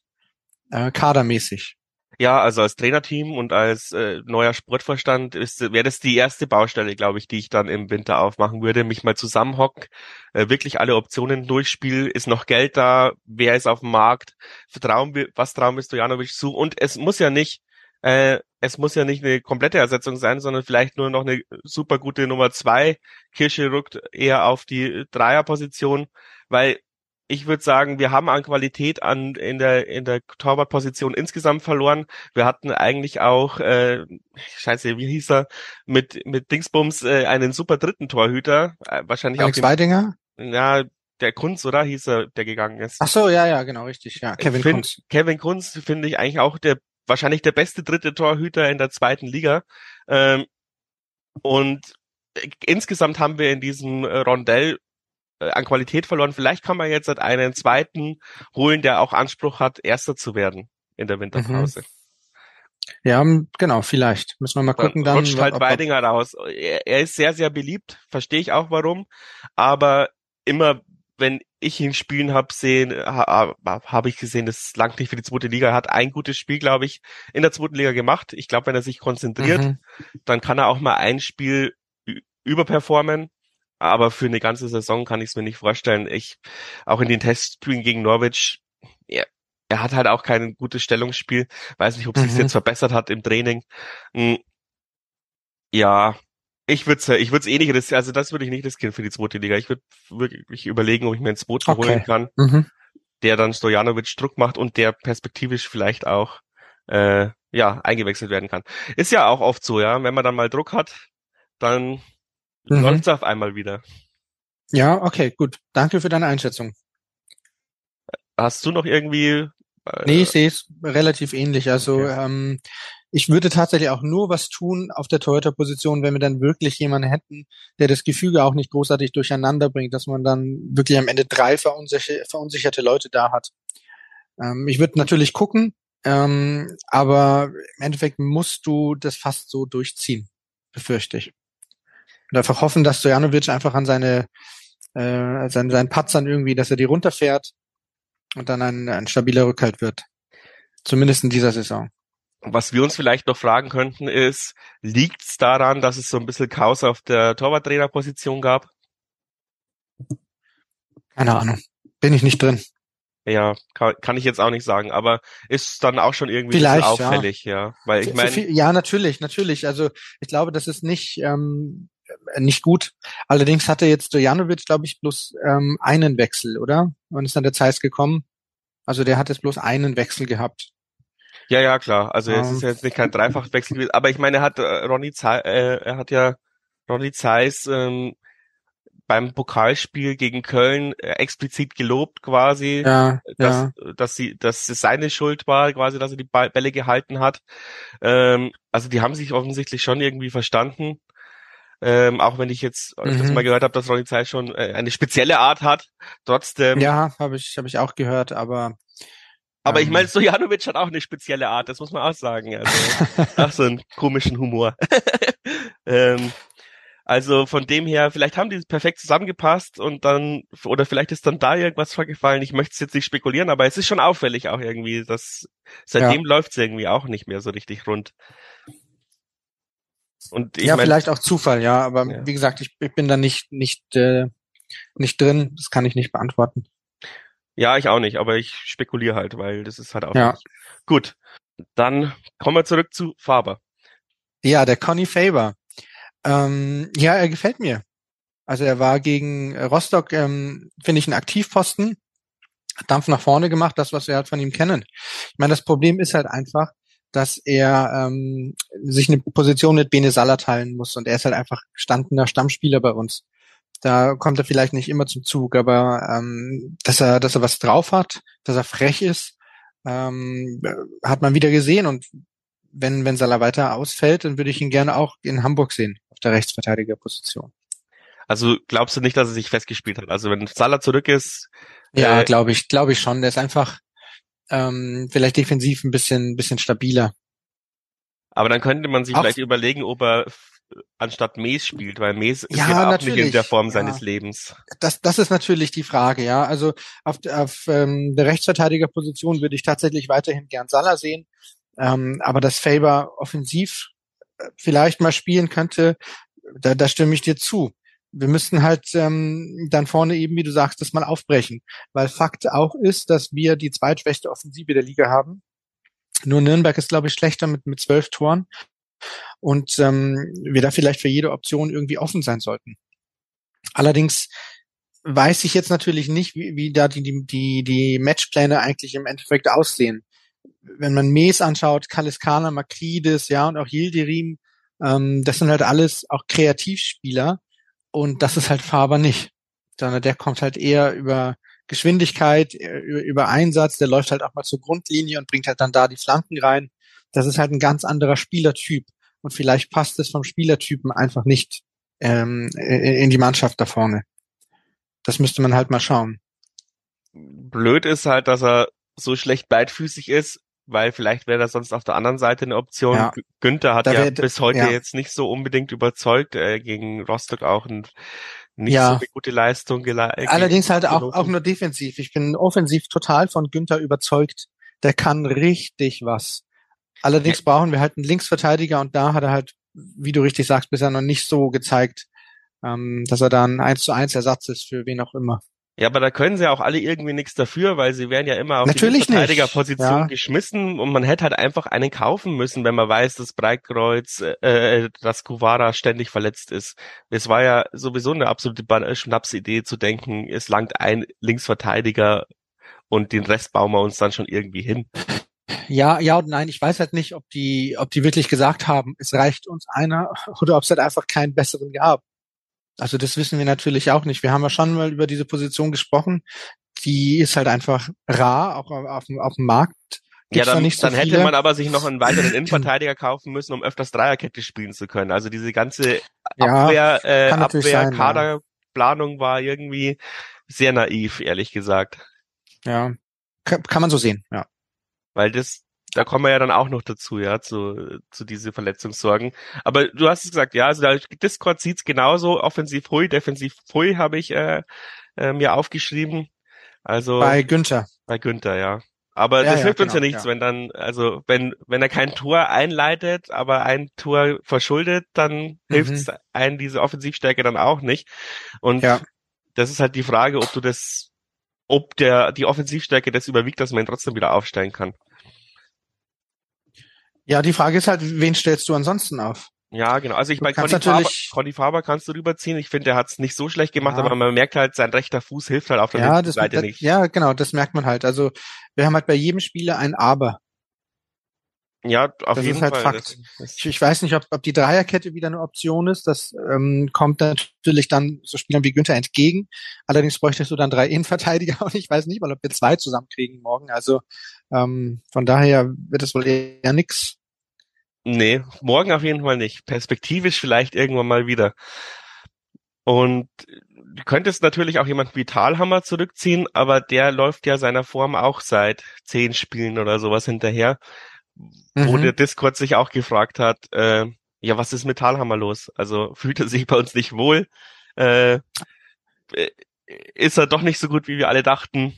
äh, kadermäßig. Ja, also als Trainerteam und als äh, neuer Sportvorstand ist wäre das die erste Baustelle, glaube ich, die ich dann im Winter aufmachen würde, mich mal zusammenhocken, äh, wirklich alle Optionen durchspielen, ist noch Geld da, wer ist auf dem Markt, vertrauen wir, was trauen wir Stojanovic zu? Und es muss ja nicht äh, es muss ja nicht eine komplette Ersetzung sein, sondern vielleicht nur noch eine super gute Nummer zwei. Kirsche rückt eher auf die Dreierposition, weil ich würde sagen, wir haben an Qualität an in der in der Torwartposition insgesamt verloren. Wir hatten eigentlich auch, äh, scheiße, wie hieß er, mit mit Dingsbums äh, einen super dritten Torhüter, äh, wahrscheinlich Alex auch. Alex Weidinger? Ja, der Kunz, oder hieß er, der gegangen ist. Ach so, ja, ja, genau, richtig, ja, Kevin find, Kunz. Kevin Kunz finde ich eigentlich auch der wahrscheinlich der beste dritte Torhüter in der zweiten Liga. Ähm, und insgesamt haben wir in diesem Rondell äh, an Qualität verloren. Vielleicht kann man jetzt einen zweiten holen, der auch Anspruch hat, Erster zu werden in der Winterpause. Mhm. Ja, genau, vielleicht. Müssen wir mal gucken dann. dann rutscht halt Weidinger raus. Er, er, ist sehr, sehr beliebt, verstehe ich auch warum. Aber immer wenn ich ihn spielen habe sehen, habe hab ich gesehen, das langt nicht für die zweite Liga. Er hat ein gutes Spiel, glaube ich, in der zweiten Liga gemacht. Ich glaube, wenn er sich konzentriert, mhm. dann kann er auch mal ein Spiel überperformen. Aber für eine ganze Saison kann ich es mir nicht vorstellen. Ich, auch in den Testspielen gegen Norwich, er, er hat halt auch kein gutes Stellungsspiel. Weiß nicht, ob mhm. sich jetzt verbessert hat im Training. Hm. Ja, ich würde es ich würd's eh nicht riskieren, also das würde ich nicht riskieren für die zweite Liga. Ich würde wirklich überlegen, ob ich mir ein Boot okay. holen kann, mhm. der dann Stojanovic Druck macht und der perspektivisch vielleicht auch äh, ja eingewechselt werden kann. Ist ja auch oft so, ja, wenn man dann mal Druck hat, dann mhm. läuft's auf einmal wieder. Ja, okay, gut. Danke für deine Einschätzung. Hast du noch irgendwie äh, Nee, ich sehe es relativ ähnlich. Also okay. ähm, ich würde tatsächlich auch nur was tun auf der Torhüter-Position, wenn wir dann wirklich jemanden hätten, der das Gefüge auch nicht großartig durcheinander bringt, dass man dann wirklich am Ende drei verunsicher verunsicherte Leute da hat. Ähm, ich würde natürlich gucken, ähm, aber im Endeffekt musst du das fast so durchziehen, befürchte ich. Und einfach hoffen, dass Stojanovic einfach an seine äh, seinen, seinen Patzern irgendwie, dass er die runterfährt und dann ein, ein stabiler Rückhalt wird. Zumindest in dieser Saison. Was wir uns vielleicht noch fragen könnten ist, liegt es daran, dass es so ein bisschen Chaos auf der Torwarttrainerposition gab? Keine Ahnung. Bin ich nicht drin. Ja, kann, kann ich jetzt auch nicht sagen, aber ist dann auch schon irgendwie Vielleicht, auffällig, ja. ja. Weil ich meine. Ja, natürlich, natürlich. Also ich glaube, das ist nicht, ähm, nicht gut. Allerdings hatte jetzt Dojanovic, glaube ich, bloß ähm, einen Wechsel, oder? Wann ist dann der Zeiss gekommen? Also der hat jetzt bloß einen Wechsel gehabt. Ja, ja, klar. Also es ist jetzt nicht kein Dreifachwechsel gewesen, aber ich meine, er hat äh, Ronny Zeiss, äh, er hat ja Ronny Zeiss ähm, beim Pokalspiel gegen Köln äh, explizit gelobt quasi, ja, dass, ja. dass sie, dass es seine Schuld war, quasi, dass er die Bälle gehalten hat. Ähm, also die haben sich offensichtlich schon irgendwie verstanden. Ähm, auch wenn ich jetzt mhm. das mal gehört habe, dass Ronny Zeiss schon äh, eine spezielle Art hat, trotzdem. Ja, habe ich, habe ich auch gehört, aber aber ich ähm. meine, Stojanovic hat auch eine spezielle Art, das muss man auch sagen. Also, auch so einen komischen Humor. ähm, also von dem her, vielleicht haben die perfekt zusammengepasst und dann, oder vielleicht ist dann da irgendwas vorgefallen. Ich möchte es jetzt nicht spekulieren, aber es ist schon auffällig auch irgendwie, dass seitdem ja. läuft es irgendwie auch nicht mehr so richtig rund. Und ja, mein, vielleicht auch Zufall, ja, aber ja. wie gesagt, ich, ich, bin da nicht, nicht, äh, nicht drin, das kann ich nicht beantworten. Ja, ich auch nicht, aber ich spekuliere halt, weil das ist halt auch. Ja. Gut, dann kommen wir zurück zu Faber. Ja, der Conny Faber. Ähm, ja, er gefällt mir. Also er war gegen Rostock, ähm, finde ich, ein Aktivposten, Dampf nach vorne gemacht, das, was wir halt von ihm kennen. Ich meine, das Problem ist halt einfach, dass er ähm, sich eine Position mit Bene Salah teilen muss und er ist halt einfach gestandener Stammspieler bei uns. Da kommt er vielleicht nicht immer zum Zug, aber ähm, dass er, dass er was drauf hat, dass er frech ist, ähm, hat man wieder gesehen. Und wenn, wenn Salah weiter ausfällt, dann würde ich ihn gerne auch in Hamburg sehen, auf der Rechtsverteidigerposition. Also glaubst du nicht, dass er sich festgespielt hat? Also wenn Salah zurück ist. Ja, äh, glaube ich, glaube ich schon. Der ist einfach ähm, vielleicht defensiv ein bisschen, bisschen stabiler. Aber dann könnte man sich auch, vielleicht überlegen, ob er anstatt Mees spielt, weil Mees ist ja, ja auch nicht in der Form ja. seines Lebens. Das, das ist natürlich die Frage, ja. Also auf, auf ähm, der Rechtsverteidigerposition würde ich tatsächlich weiterhin gern Salah sehen. Ähm, aber dass Faber offensiv äh, vielleicht mal spielen könnte, da, da stimme ich dir zu. Wir müssten halt ähm, dann vorne eben, wie du sagst, das mal aufbrechen. Weil Fakt auch ist, dass wir die zweitschwächste Offensive der Liga haben. Nur Nürnberg ist, glaube ich, schlechter mit, mit zwölf Toren und ähm, wir da vielleicht für jede Option irgendwie offen sein sollten. Allerdings weiß ich jetzt natürlich nicht, wie, wie da die, die, die Matchpläne eigentlich im Endeffekt aussehen. Wenn man Mees anschaut, Kaliskana, Makridis, ja, und auch Yildirim, ähm, das sind halt alles auch Kreativspieler und das ist halt Faber nicht. Sondern der kommt halt eher über Geschwindigkeit, über, über Einsatz, der läuft halt auch mal zur Grundlinie und bringt halt dann da die Flanken rein das ist halt ein ganz anderer Spielertyp. Und vielleicht passt es vom Spielertypen einfach nicht ähm, in die Mannschaft da vorne. Das müsste man halt mal schauen. Blöd ist halt, dass er so schlecht beidfüßig ist, weil vielleicht wäre das sonst auf der anderen Seite eine Option. Ja. Günther hat ja bis heute ja. jetzt nicht so unbedingt überzeugt, äh, gegen Rostock auch ein, nicht ja. so eine gute Leistung geleistet. Allerdings halt auch, auch nur defensiv. Ich bin offensiv total von Günther überzeugt. Der kann richtig was. Allerdings brauchen wir halt einen Linksverteidiger und da hat er halt, wie du richtig sagst, bisher noch nicht so gezeigt, ähm, dass er da ein 1 zu 1 Ersatz ist für wen auch immer. Ja, aber da können sie auch alle irgendwie nichts dafür, weil sie werden ja immer auf Natürlich die Verteidigerposition ja. geschmissen und man hätte halt einfach einen kaufen müssen, wenn man weiß, dass Breitkreuz, äh, dass Kuvara ständig verletzt ist. Es war ja sowieso eine absolute Schnapsidee zu denken, es langt ein Linksverteidiger und den Rest bauen wir uns dann schon irgendwie hin. Ja, ja und nein. Ich weiß halt nicht, ob die, ob die wirklich gesagt haben, es reicht uns einer oder ob es halt einfach keinen besseren gab. Also das wissen wir natürlich auch nicht. Wir haben ja schon mal über diese Position gesprochen. Die ist halt einfach rar, auch auf, auf dem Markt. Gibt's ja, dann, so dann hätte man aber sich noch einen weiteren Innenverteidiger kaufen müssen, um öfters Dreierkette spielen zu können. Also diese ganze Abwehr, ja, äh, Abwehr Kaderplanung ja. war irgendwie sehr naiv, ehrlich gesagt. Ja, kann, kann man so sehen, ja. Weil das, da kommen wir ja dann auch noch dazu, ja, zu, zu diese Verletzungssorgen. Aber du hast es gesagt, ja, also der Discord sieht's genauso, offensiv hui, defensiv hui habe ich äh, äh, mir aufgeschrieben. Also bei Günther. Bei Günther, ja. Aber ja, das hilft ja, uns genau, ja nichts, ja. wenn dann, also wenn, wenn er kein Tor einleitet, aber ein Tor verschuldet, dann mhm. hilft es einen diese Offensivstärke dann auch nicht. Und das ist halt die Frage, ob du das, ob der die Offensivstärke das überwiegt, dass man ihn trotzdem wieder aufstellen kann. Ja, die Frage ist halt, wen stellst du ansonsten auf? Ja, genau. Also ich meine, Conny Faber, Conny Faber kannst du rüberziehen. Ich finde, der hat es nicht so schlecht gemacht, ja. aber man merkt halt, sein rechter Fuß hilft halt auf der ja, das, Seite das, nicht. Ja, genau, das merkt man halt. Also wir haben halt bei jedem Spieler ein Aber. Ja, auf das jeden ist halt Fall. Fakt. Das, Ich, ich weiß nicht, ob, ob die Dreierkette wieder eine Option ist. Das ähm, kommt natürlich dann so Spielern wie Günther entgegen. Allerdings bräuchtest du dann drei Innenverteidiger und ich weiß nicht mal, ob wir zwei zusammenkriegen morgen. Also ähm, von daher wird es wohl eher nix. nee, morgen auf jeden Fall nicht. Perspektivisch vielleicht irgendwann mal wieder. Und du könntest natürlich auch jemanden wie Talhammer zurückziehen, aber der läuft ja seiner Form auch seit zehn Spielen oder sowas hinterher, wo Mhm. der Discord sich auch gefragt hat, äh, ja, was ist mit Talhammer los? Also fühlt er sich bei uns nicht wohl? Äh, äh, ist er doch nicht so gut, wie wir alle dachten?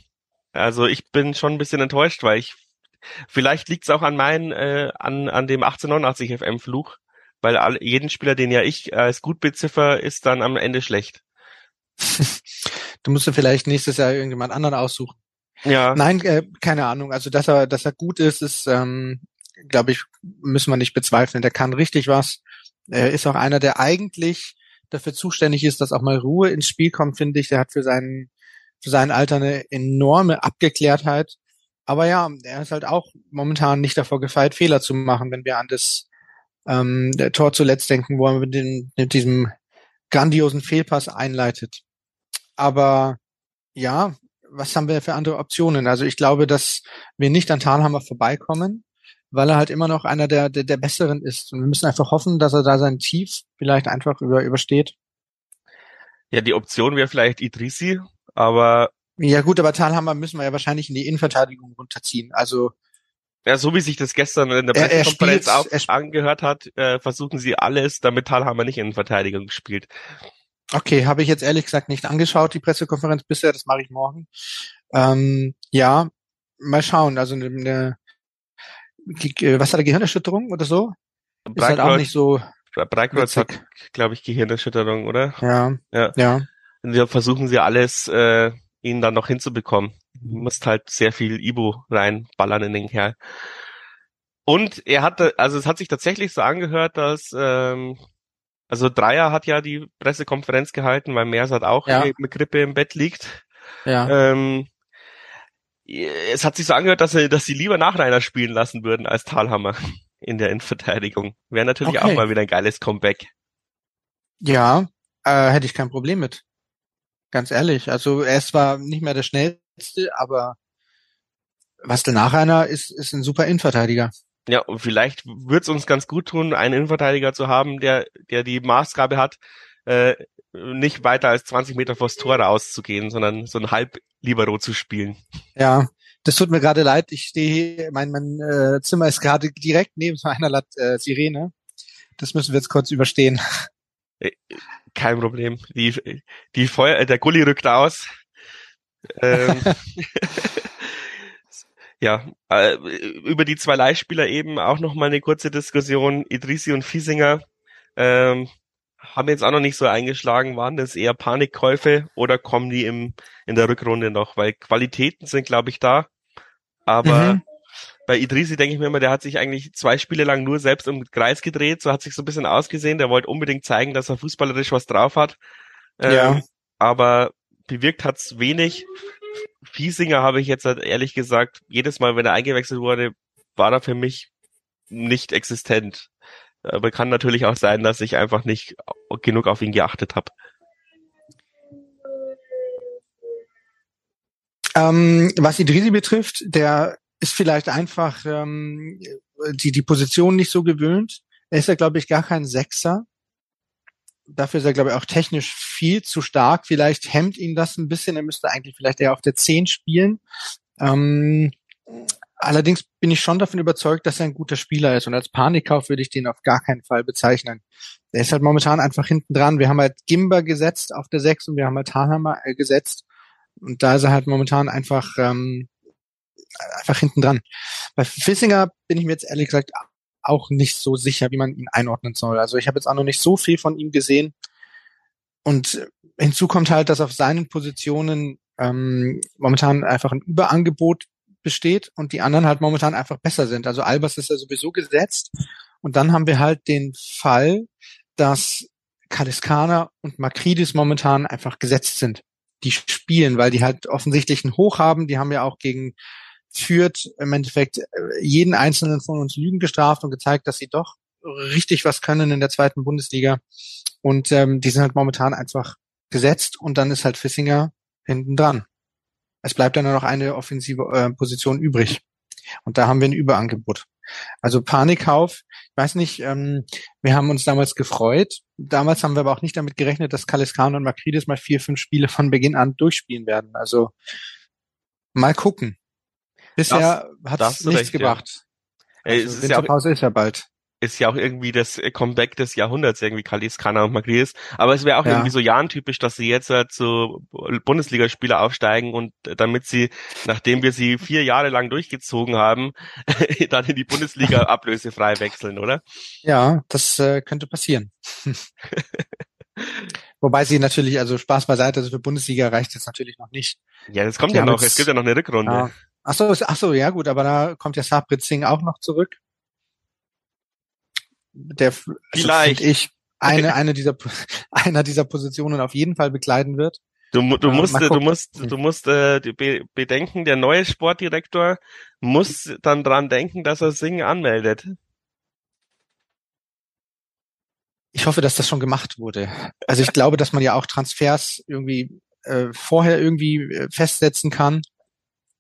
Also ich bin schon ein bisschen enttäuscht, weil ich vielleicht liegt es auch an meinen, äh, an, an dem 1889 FM Fluch, weil alle, jeden Spieler, den ja ich als gut beziffer, ist dann am Ende schlecht. Du musst dir vielleicht nächstes Jahr irgendjemand anderen aussuchen. Ja, Nein, äh, keine Ahnung. Also dass er, dass er gut ist, ist, ähm, glaube ich, müssen wir nicht bezweifeln. Der kann richtig was. Er ist auch einer, der eigentlich dafür zuständig ist, dass auch mal Ruhe ins Spiel kommt, finde ich. Der hat für seinen, für sein Alter eine enorme Abgeklärtheit. Aber ja, er ist halt auch momentan nicht davor gefeit, Fehler zu machen, wenn wir an das ähm, der Tor zuletzt denken, wo er mit, den, mit diesem grandiosen Fehlpass einleitet. Aber ja, was haben wir für andere Optionen? Also ich glaube, dass wir nicht an Talhammer vorbeikommen, weil er halt immer noch einer der, der, der Besseren ist. Und wir müssen einfach hoffen, dass er da sein Tief vielleicht einfach über, übersteht. ja, die Option wäre vielleicht Idrisi, aber Ja gut, aber Talhammer müssen wir ja wahrscheinlich in die Innenverteidigung runterziehen. Also ja, so wie sich das gestern in der Er- er Pressekonferenz auch angehört hat, äh, versuchen sie alles, damit Talhammer nicht in Verteidigung spielt. Okay, habe ich jetzt ehrlich gesagt nicht angeschaut, die Pressekonferenz bisher, das mache ich morgen. Ähm, ja, mal schauen. Also eine, eine äh, was hat er Gehirnerschütterung oder so? Ist halt auch nicht so Breikreuz hat, glaube ich, Gehirnerschütterung, oder? Ja, Ja. ja. Und wir versuchen sie alles, äh, ihn dann noch hinzubekommen. Du musst halt sehr viel Ibo reinballern in den Kerl. Und er hatte, also es hat sich tatsächlich so angehört, dass, ähm, also Dreier hat ja die Pressekonferenz gehalten, weil Mersat auch Ja. mit Grippe im Bett liegt. Ja. Ähm, es hat sich so angehört, dass, sie, dass sie lieber Nachreiner spielen lassen würden als Talhammer in der Innenverteidigung. Wäre natürlich Okay. auch mal wieder ein geiles Comeback. Ja, äh, hätte ich kein Problem mit. Ganz ehrlich. Also er ist zwar nicht mehr der schnellste, aber was der Nachreiner ist, ist ein super Innenverteidiger. Ja, und vielleicht würde es uns ganz gut tun, einen Innenverteidiger zu haben, der, der die Maßgabe hat, äh, nicht weiter als 20 Meter vors Tor rauszugehen, sondern so ein Halb-Libero zu spielen. Ja, das tut mir gerade leid. Ich stehe hier, mein, mein äh, Zimmer ist gerade direkt neben einer Lat äh, Sirene. Das müssen wir jetzt kurz überstehen. Kein Problem. Die, die Feuer, äh, der Gulli rückt aus. Ähm, ja, äh, über die zwei Leihspieler eben auch noch mal eine kurze Diskussion. Idrisi und Fiesinger ähm, haben jetzt auch noch nicht so eingeschlagen. Waren das eher Panikkäufe oder kommen die im, in der Rückrunde noch? Weil Qualitäten sind, glaube ich, da. Aber Mhm. bei Idrisi denke ich mir immer, der hat sich eigentlich zwei Spiele lang nur selbst im Kreis gedreht. So hat sich so ein bisschen ausgesehen. Der wollte unbedingt zeigen, dass er fußballerisch was drauf hat. Ähm, Ja. Aber bewirkt hat's wenig. Fiesinger habe ich jetzt halt ehrlich gesagt, jedes Mal, wenn er eingewechselt wurde, war er für mich nicht existent. Aber kann natürlich auch sein, dass ich einfach nicht genug auf ihn geachtet habe. Ähm, was Idrisi betrifft, der ist vielleicht einfach ähm, die, die Position nicht so gewöhnt. Er ist ja, glaube ich, gar kein Sechser. Dafür ist er, glaube ich, auch technisch viel zu stark. Vielleicht hemmt ihn das ein bisschen. Er müsste eigentlich vielleicht eher auf der 10 spielen. Ähm, allerdings bin ich schon davon überzeugt, dass er ein guter Spieler ist. Und als Panikkauf würde ich den auf gar keinen Fall bezeichnen. Der ist halt momentan einfach hinten dran. Wir haben halt Gimba gesetzt auf der 6 und wir haben halt Hanhammer äh, gesetzt. Und da ist er halt momentan einfach, ähm, einfach hinten dran. Bei Fissinger bin ich mir jetzt ehrlich gesagt auch nicht so sicher, wie man ihn einordnen soll. Also ich habe jetzt auch noch nicht so viel von ihm gesehen. Und hinzu kommt halt, dass auf seinen Positionen ähm, momentan einfach ein Überangebot besteht und die anderen halt momentan einfach besser sind. Also Albers ist ja sowieso gesetzt. Und dann haben wir halt den Fall, dass Kaliskana und Makridis momentan einfach gesetzt sind. Die spielen, weil die halt offensichtlich einen Hoch haben. Die haben ja auch gegen führt im Endeffekt äh, jeden einzelnen von uns Lügen gestraft und gezeigt, dass sie doch richtig was können in der zweiten Bundesliga. Und ähm, die sind halt momentan einfach gesetzt und dann ist halt Fissinger hinten dran. Es bleibt dann nur noch eine offensive äh, Position übrig. Und da haben wir ein Überangebot. Also Panikkauf, ich weiß nicht, ähm, wir haben uns damals gefreut. Damals haben wir aber auch nicht damit gerechnet, dass Kaliskan und Makridis mal vier, fünf Spiele von Beginn an durchspielen werden. Also mal gucken. Bisher hat es nichts recht, gebracht. Ja. Also, Winterpause ja ist ja bald ist ja auch irgendwie das Comeback des Jahrhunderts, irgendwie Kalis, Kana und Magriis. Aber es wäre auch ja. irgendwie so jahrentypisch, dass sie jetzt halt zu Bundesligaspieler aufsteigen und damit sie, nachdem wir sie vier Jahre lang durchgezogen haben, dann in die Bundesliga ablösefrei wechseln, oder? Ja, das äh, könnte passieren. Wobei sie natürlich, also Spaß beiseite, also für Bundesliga reicht es natürlich noch nicht. Ja, das kommt die ja noch, jetzt, es gibt ja noch eine Rückrunde. Ja. Ach so, ach so, ja gut, aber da kommt ja Sabrit Singh auch noch zurück der also vielleicht also, ich eine eine dieser einer dieser Positionen auf jeden Fall bekleiden wird. Du, du musst du musst du musst äh, bedenken, der neue Sportdirektor muss dann dran denken, dass er Singen anmeldet. Ich hoffe, dass das schon gemacht wurde. Also ich glaube, dass man ja auch Transfers irgendwie äh, vorher irgendwie äh, festsetzen kann.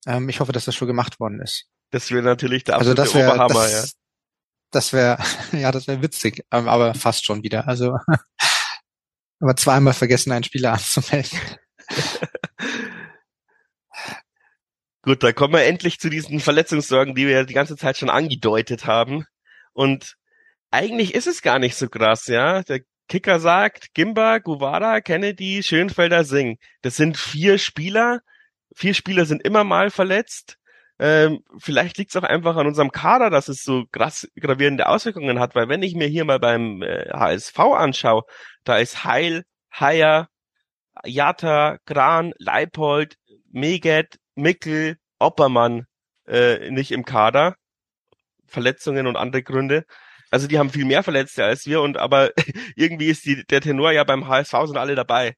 Ähm, ich hoffe, dass das schon gemacht worden ist. Das wäre natürlich der absolute also das wär, Oberhammer, das, ja das wäre, ja, das wäre witzig, ähm, aber fast schon wieder. Also, aber zweimal vergessen, einen Spieler anzumelden. Gut, da kommen wir endlich zu diesen Verletzungssorgen, die wir ja die ganze Zeit schon angedeutet haben. Und eigentlich ist es gar nicht so krass, ja. Der Kicker sagt, Gimba, Guvara, Kennedy, Schönfelder, Singh. Das sind vier Spieler. Vier Spieler sind immer mal verletzt. Ähm, vielleicht liegt es auch einfach an unserem Kader, dass es so krass gravierende Auswirkungen hat, weil wenn ich mir hier mal beim äh, HSV anschaue, da ist Heil, Haier, Jatta, Gran, Leipold, Meget, Mickel, Oppermann äh, nicht im Kader. Verletzungen und andere Gründe. Also die haben viel mehr Verletzte als wir und aber irgendwie ist die, der Tenor ja beim HSV sind alle dabei.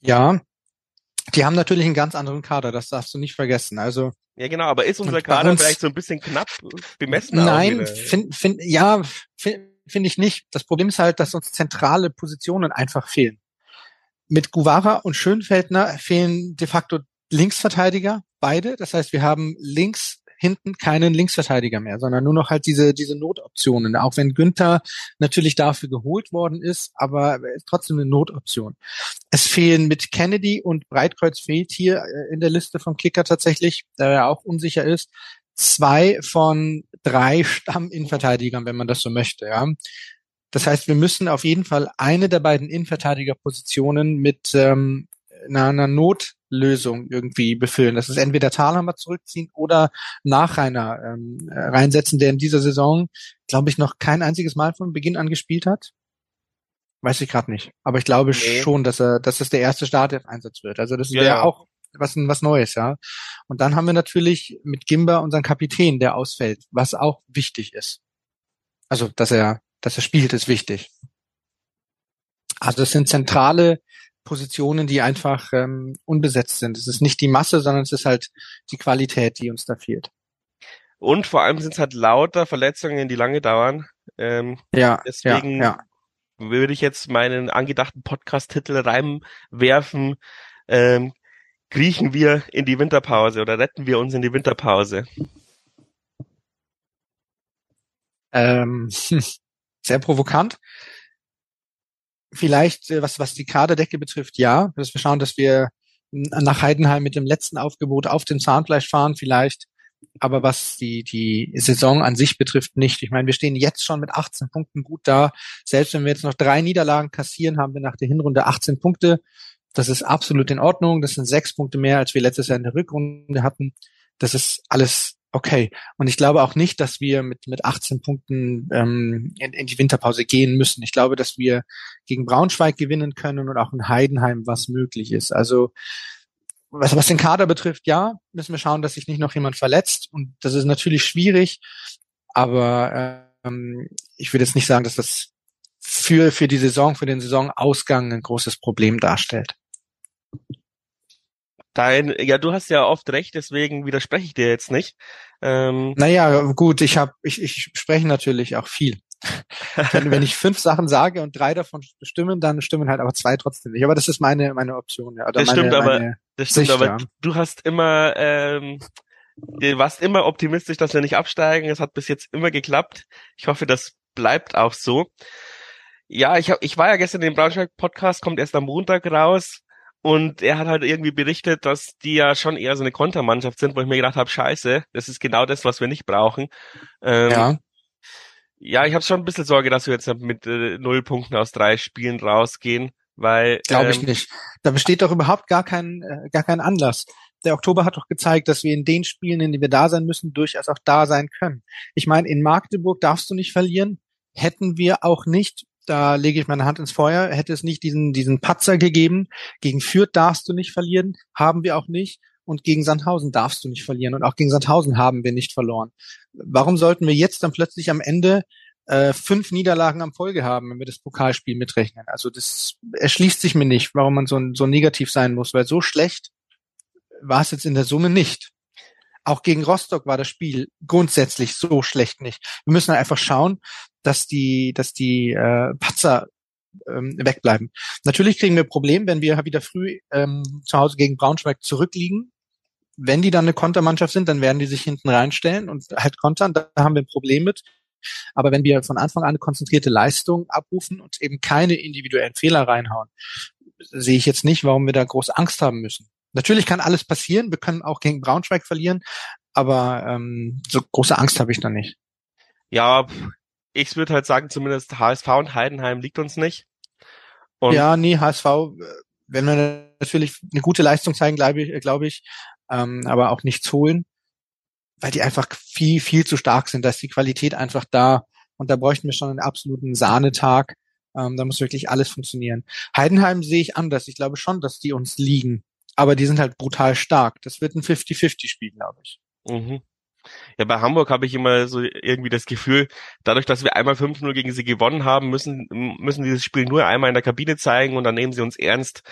Ja, die haben natürlich einen ganz anderen Kader, das darfst du nicht vergessen. Also ja, genau, aber ist unser Kader vielleicht so ein bisschen knapp bemessen? Nein, find, find, ja, finde find ich nicht. Das Problem ist halt, dass uns zentrale Positionen einfach fehlen. Mit Guvara und Schönfeldner fehlen de facto Linksverteidiger, beide. Das heißt, wir haben links hinten keinen Linksverteidiger mehr, sondern nur noch halt diese, diese Notoptionen. Auch wenn Günther natürlich dafür geholt worden ist, aber trotzdem eine Notoption. Es fehlen mit Kennedy und Breitkreuz fehlt hier äh, in der Liste vom Kicker tatsächlich, da er auch unsicher ist, zwei von drei Stamm-Innenverteidigern, wenn man das so möchte, ja. Das heißt, wir müssen auf jeden Fall eine der beiden Innenverteidigerpositionen mit ähm, einer, einer Not Lösung irgendwie befüllen. Das ist entweder Thalhammer zurückziehen oder Nachreiner ähm, äh, reinsetzen, der in dieser Saison, glaube ich, noch kein einziges Mal von Beginn an gespielt hat. Weiß ich gerade nicht. Aber ich glaube nee. schon, dass er, dass es der erste Startelf-Einsatz wird. Also das wäre ja. auch was, was Neues, ja. Und dann haben wir natürlich mit Gimba unseren Kapitän, der ausfällt, was auch wichtig ist. Also, dass er, dass er spielt, ist wichtig. Also das sind zentrale Positionen, die einfach ähm, unbesetzt sind. Es ist nicht die Masse, sondern es ist halt die Qualität, die uns da fehlt. Und vor allem sind es halt lauter Verletzungen, die lange dauern. Ähm, ja, deswegen ja, ja. würde ich jetzt meinen angedachten Podcast-Titel reinwerfen. Ähm, kriechen wir in die Winterpause oder retten wir uns in die Winterpause? Ähm, sehr provokant. Vielleicht, äh, was, was die Kaderdecke betrifft, ja. Dass wir schauen, dass wir nach Heidenheim mit dem letzten Aufgebot auf den Zahnfleisch fahren, vielleicht. Aber was die, die Saison an sich betrifft, nicht. Ich meine, wir stehen jetzt schon mit 18 Punkten gut da. Selbst wenn wir jetzt noch drei Niederlagen kassieren, haben wir nach der Hinrunde 18 Punkte. Das ist absolut in Ordnung. Das sind sechs Punkte mehr, als wir letztes Jahr in der Rückrunde hatten. Das ist alles Okay. Und ich glaube auch nicht, dass wir mit, mit 18 Punkten ähm, in, in die Winterpause gehen müssen. Ich glaube, dass wir gegen Braunschweig gewinnen können und auch in Heidenheim was möglich ist. Also was, was den Kader betrifft, ja, müssen wir schauen, dass sich nicht noch jemand verletzt. Und das ist natürlich schwierig, aber ähm, ich würde jetzt nicht sagen, dass das für, für die Saison, für den Saisonausgang ein großes Problem darstellt. Dein, ja, du hast ja oft recht, deswegen widerspreche ich dir jetzt nicht. Ähm, naja, gut, ich habe, ich, ich spreche natürlich auch viel. wenn, wenn ich fünf Sachen sage und drei davon stimmen, dann stimmen halt aber zwei trotzdem nicht. Aber das ist meine meine Option. Ja, oder das meine, stimmt, aber das stimmt, Sicht, aber ja. du hast immer ähm, du warst immer optimistisch, dass wir nicht absteigen. Es hat bis jetzt immer geklappt. Ich hoffe, das bleibt auch so. Ja, ich, hab, ich war ja gestern im Braunschweig-Podcast, kommt erst am Montag raus. Und er hat halt irgendwie berichtet, dass die ja schon eher so eine Kontermannschaft sind, wo ich mir gedacht habe, scheiße, das ist genau das, was wir nicht brauchen. Ähm, ja. Ja, ich habe schon ein bisschen Sorge, dass wir jetzt mit äh, null Punkten aus drei Spielen rausgehen, weil glaube ähm, ich nicht. Da besteht doch überhaupt gar kein äh, gar kein Anlass. Der Oktober hat doch gezeigt, dass wir in den Spielen, in denen wir da sein müssen, durchaus auch da sein können. Ich meine, in Magdeburg darfst du nicht verlieren. Hätten wir auch nicht da lege ich meine Hand ins Feuer, hätte es nicht diesen, diesen Patzer gegeben. Gegen Fürth darfst du nicht verlieren, haben wir auch nicht. Und gegen Sandhausen darfst du nicht verlieren. Und auch gegen Sandhausen haben wir nicht verloren. Warum sollten wir jetzt dann plötzlich am Ende äh, fünf Niederlagen am Folge haben, wenn wir das Pokalspiel mitrechnen? Also das erschließt sich mir nicht, warum man so, so negativ sein muss, weil so schlecht war es jetzt in der Summe nicht. Auch gegen Rostock war das Spiel grundsätzlich so schlecht nicht. Wir müssen einfach schauen, dass die, dass die äh, Patzer ähm, wegbleiben. Natürlich kriegen wir Probleme, wenn wir wieder früh ähm, zu Hause gegen Braunschweig zurückliegen. Wenn die dann eine Kontermannschaft sind, dann werden die sich hinten reinstellen und halt kontern. Da haben wir ein Problem mit. Aber wenn wir von Anfang an eine konzentrierte Leistung abrufen und eben keine individuellen Fehler reinhauen, sehe ich jetzt nicht, warum wir da groß Angst haben müssen. Natürlich kann alles passieren. Wir können auch gegen Braunschweig verlieren, aber ähm, so große Angst habe ich da nicht. Ja, ich würde halt sagen, zumindest HSV und Heidenheim liegt uns nicht. Und ja, nee, HSV, wenn wir natürlich eine gute Leistung zeigen, glaube ich, glaube ich ähm, aber auch nichts holen, weil die einfach viel, viel zu stark sind. Da ist die Qualität einfach da und da bräuchten wir schon einen absoluten Sahnetag. Ähm, da muss wirklich alles funktionieren. Heidenheim sehe ich anders. Ich glaube schon, dass die uns liegen, aber die sind halt brutal stark. Das wird ein 50-50-Spiel, glaube ich. Mhm. Ja, bei Hamburg habe ich immer so irgendwie das Gefühl, dadurch, dass wir einmal 5-0 gegen sie gewonnen haben, müssen, müssen dieses Spiel nur einmal in der Kabine zeigen und dann nehmen sie uns ernst.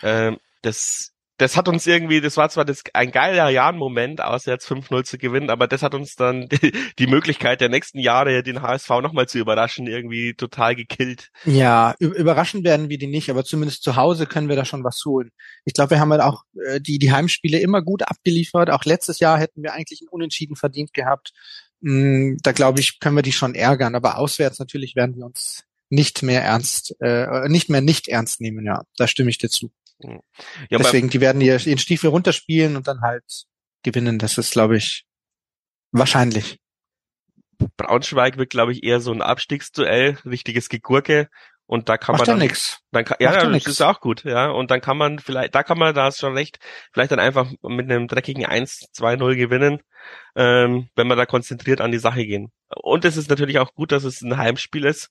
Äh, das das hat uns irgendwie, das war zwar das, ein geiler Jahren-Moment, auswärts 5-0 zu gewinnen, aber das hat uns dann die, die Möglichkeit der nächsten Jahre, den HSV nochmal zu überraschen, irgendwie total gekillt. Ja, überraschen werden wir die nicht, aber zumindest zu Hause können wir da schon was holen. Ich glaube, wir haben halt auch äh, die, die Heimspiele immer gut abgeliefert. Auch letztes Jahr hätten wir eigentlich einen Unentschieden verdient gehabt. Mm, da glaube ich, können wir die schon ärgern, aber auswärts natürlich werden wir uns nicht mehr ernst, äh, nicht mehr nicht ernst nehmen, ja. Da stimme ich dir zu. Ja, Deswegen, die werden ihr ihren Stiefel runterspielen und dann halt gewinnen. Das ist, glaube ich, wahrscheinlich. Braunschweig wird, glaube ich, eher so ein Abstiegsduell, richtiges Gegurke. Und da kann Macht man dann, nix. dann kann, ja, das nix. ist auch gut, ja. Und dann kann man vielleicht, da kann man, da schon recht, vielleicht dann einfach mit einem dreckigen 1-2-0 gewinnen, ähm, wenn man da konzentriert an die Sache gehen. Und es ist natürlich auch gut, dass es ein Heimspiel ist.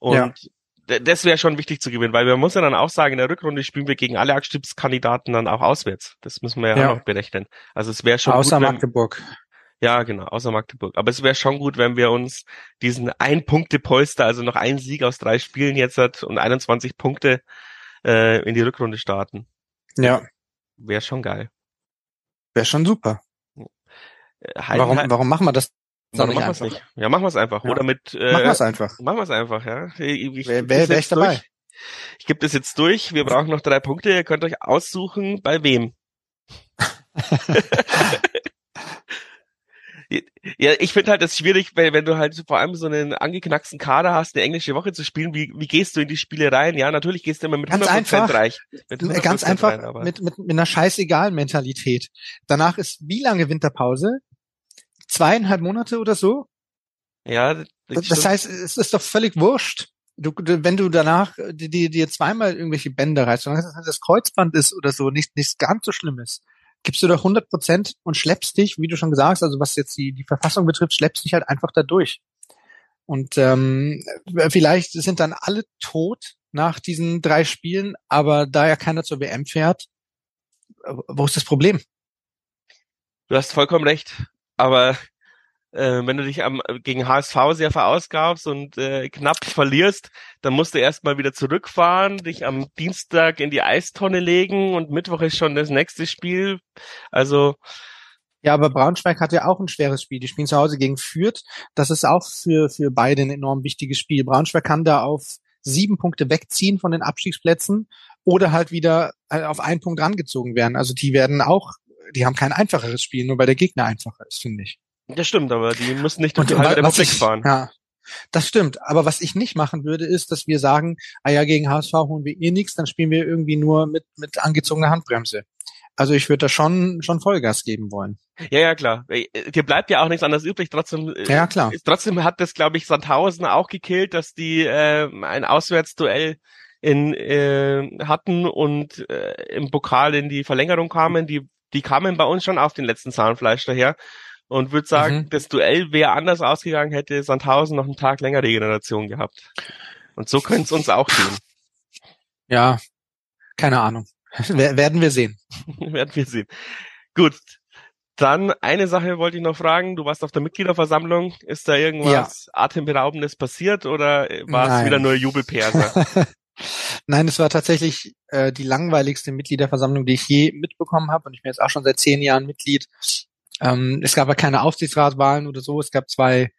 Und ja das wäre schon wichtig zu gewinnen, weil man muss ja dann auch sagen, in der Rückrunde spielen wir gegen alle Abstiegskandidaten dann auch auswärts. Das müssen wir ja, ja. auch noch berechnen. Also es wäre schon außer gut, Magdeburg. ja, genau, außer Magdeburg. Aber es wäre schon gut, wenn wir uns diesen ein Punkte Polster, also noch ein Sieg aus drei Spielen jetzt hat und 21 Punkte äh, in die Rückrunde starten. Ja, wäre schon geil. Wäre schon super. Heiden, warum, warum machen wir das Warum machen wir es nicht? Ja, machen wir es einfach. Ja. Oder mit. Äh, machen wir es einfach. Machen wir es einfach, ja. Ich, ich, wer wer, wer ist dabei? Durch. Ich gebe das jetzt durch. Wir brauchen noch drei Punkte. Ihr könnt euch aussuchen, bei wem. ja, ich finde halt das schwierig, weil wenn du halt vor allem so einen angeknacksten Kader hast, eine englische Woche zu spielen, wie, wie gehst du in die Spiele rein? Ja, natürlich gehst du immer mit ganz 100% einfach, reich. Mit 100% ganz einfach rein, mit, mit, mit einer scheißegal Mentalität. Danach ist wie lange Winterpause? Zweieinhalb Monate oder so. Ja. Das, das heißt, es ist doch völlig wurscht. Du, wenn du danach dir, dir zweimal irgendwelche Bänder reißt, solange das Kreuzband ist oder so, nicht, nichts ganz so Schlimmes, gibst du doch 100 Prozent und schleppst dich, wie du schon gesagt hast, also was jetzt die, die Verfassung betrifft, schleppst dich halt einfach da durch. Und ähm, vielleicht sind dann alle tot nach diesen drei Spielen, aber da ja keiner zur WM fährt, wo ist das Problem? Du hast vollkommen recht. Aber äh, wenn du dich am, gegen HSV sehr verausgabst und äh, knapp verlierst, dann musst du erstmal wieder zurückfahren, dich am Dienstag in die Eistonne legen und Mittwoch ist schon das nächste Spiel. Also ja, aber Braunschweig hat ja auch ein schweres Spiel. Die spielen zu Hause gegen Fürth. Das ist auch für, für beide ein enorm wichtiges Spiel. Braunschweig kann da auf sieben Punkte wegziehen von den Abstiegsplätzen oder halt wieder äh, auf einen Punkt rangezogen werden. Also die werden auch, die haben kein einfacheres Spiel, nur weil der Gegner einfacher ist, finde ich. Das stimmt, aber die müssen nicht durch die halbe Republik fahren. Ja, das stimmt. Aber was ich nicht machen würde, ist, dass wir sagen, ah ja, gegen HSV holen wir eh nichts, dann spielen wir irgendwie nur mit, mit angezogener Handbremse. Also ich würde da schon, schon Vollgas geben wollen. Ja, ja, klar. Äh, dir bleibt ja auch nichts anderes übrig. Trotzdem, äh, ja, klar. trotzdem hat das, glaube ich, Sandhausen auch gekillt, dass die äh, ein Auswärtsduell in, äh, hatten und äh, im Pokal in die Verlängerung kamen. Die, die kamen bei uns schon auf den letzten Zahnfleisch daher. Und würde sagen, mhm. das Duell wäre anders ausgegangen, hätte Sandhausen noch einen Tag länger Regeneration gehabt. Und so könnte es uns auch gehen. Ja, keine Ahnung. Werden wir sehen. Werden wir sehen. Gut. Dann eine Sache wollte ich noch fragen. Du warst auf der Mitgliederversammlung. Ist da irgendwas ja. Atemberaubendes passiert oder war es wieder nur Jubelperser? Nein, es war tatsächlich äh, die langweiligste Mitgliederversammlung, die ich je mitbekommen habe. Und ich bin jetzt auch schon seit zehn Jahren Mitglied. Ähm, es gab aber keine Aufsichtsratwahlen oder so. Es gab zwei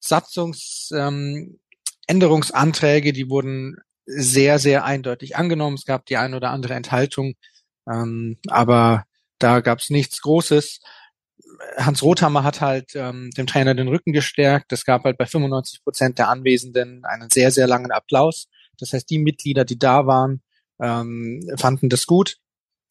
Satzungsänderungsanträge, ähm, die wurden sehr, sehr eindeutig angenommen. Es gab die ein oder andere Enthaltung, ähm, aber da gab es nichts Großes. Hans Rothammer hat halt ähm, dem Trainer den Rücken gestärkt. Es gab halt bei 95 Prozent der Anwesenden einen sehr, sehr langen Applaus. Das heißt, die Mitglieder, die da waren, ähm, fanden das gut.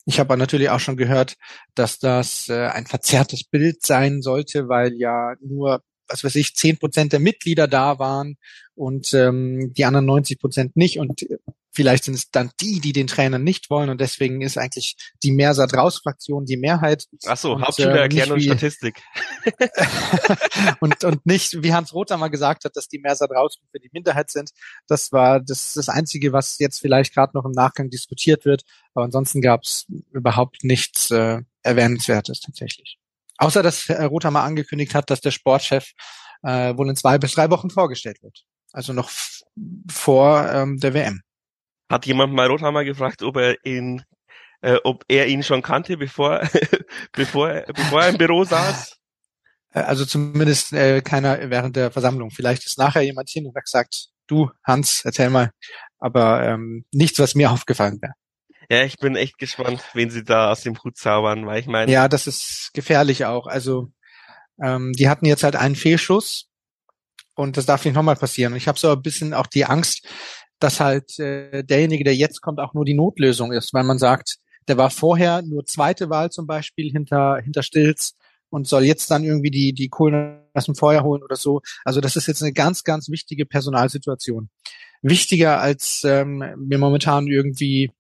Ich habe natürlich auch schon gehört, dass das äh, ein verzerrtes Bild sein sollte, weil ja nur was weiß ich, zehn Prozent der Mitglieder da waren und ähm, die anderen 90 Prozent nicht. Und vielleicht sind es dann die, die den Trainer nicht wollen. Und deswegen ist eigentlich die Mersat raus Fraktion die Mehrheit. Ach so, Hauptschule äh, erklären und Statistik. und, und nicht, wie Hans Rother mal gesagt hat, dass die Mersat raus für die Minderheit sind. Das war das, das Einzige, was jetzt vielleicht gerade noch im Nachgang diskutiert wird. Aber ansonsten gab es überhaupt nichts äh, Erwähnenswertes tatsächlich. Außer dass Herr Rother mal angekündigt hat, dass der Sportchef äh, wohl in zwei bis drei Wochen vorgestellt wird. Also noch vor ähm, der WM. Hat jemand mal Rothammer gefragt, ob er ihn, äh, ob er ihn schon kannte, bevor, bevor, bevor er im Büro saß? Äh, also zumindest äh, keiner während der Versammlung. Vielleicht ist nachher jemand hin und hat gesagt, du Hans, erzähl mal. Aber ähm, nichts, was mir aufgefallen wäre. Ja, ich bin echt gespannt, wen sie da aus dem Hut zaubern, weil ich meine. Ja, das ist gefährlich auch. Also ähm, die hatten jetzt halt einen Fehlschuss und das darf nicht nochmal passieren. Und ich habe so ein bisschen auch die Angst, dass halt äh, derjenige, der jetzt kommt, auch nur die Notlösung ist, weil man sagt, der war vorher nur zweite Wahl zum Beispiel hinter hinter Stilz und soll jetzt dann irgendwie die die Kohlen aus dem Feuer holen oder so. Also das ist jetzt eine ganz ganz wichtige Personalsituation. Wichtiger als ähm, mir momentan irgendwie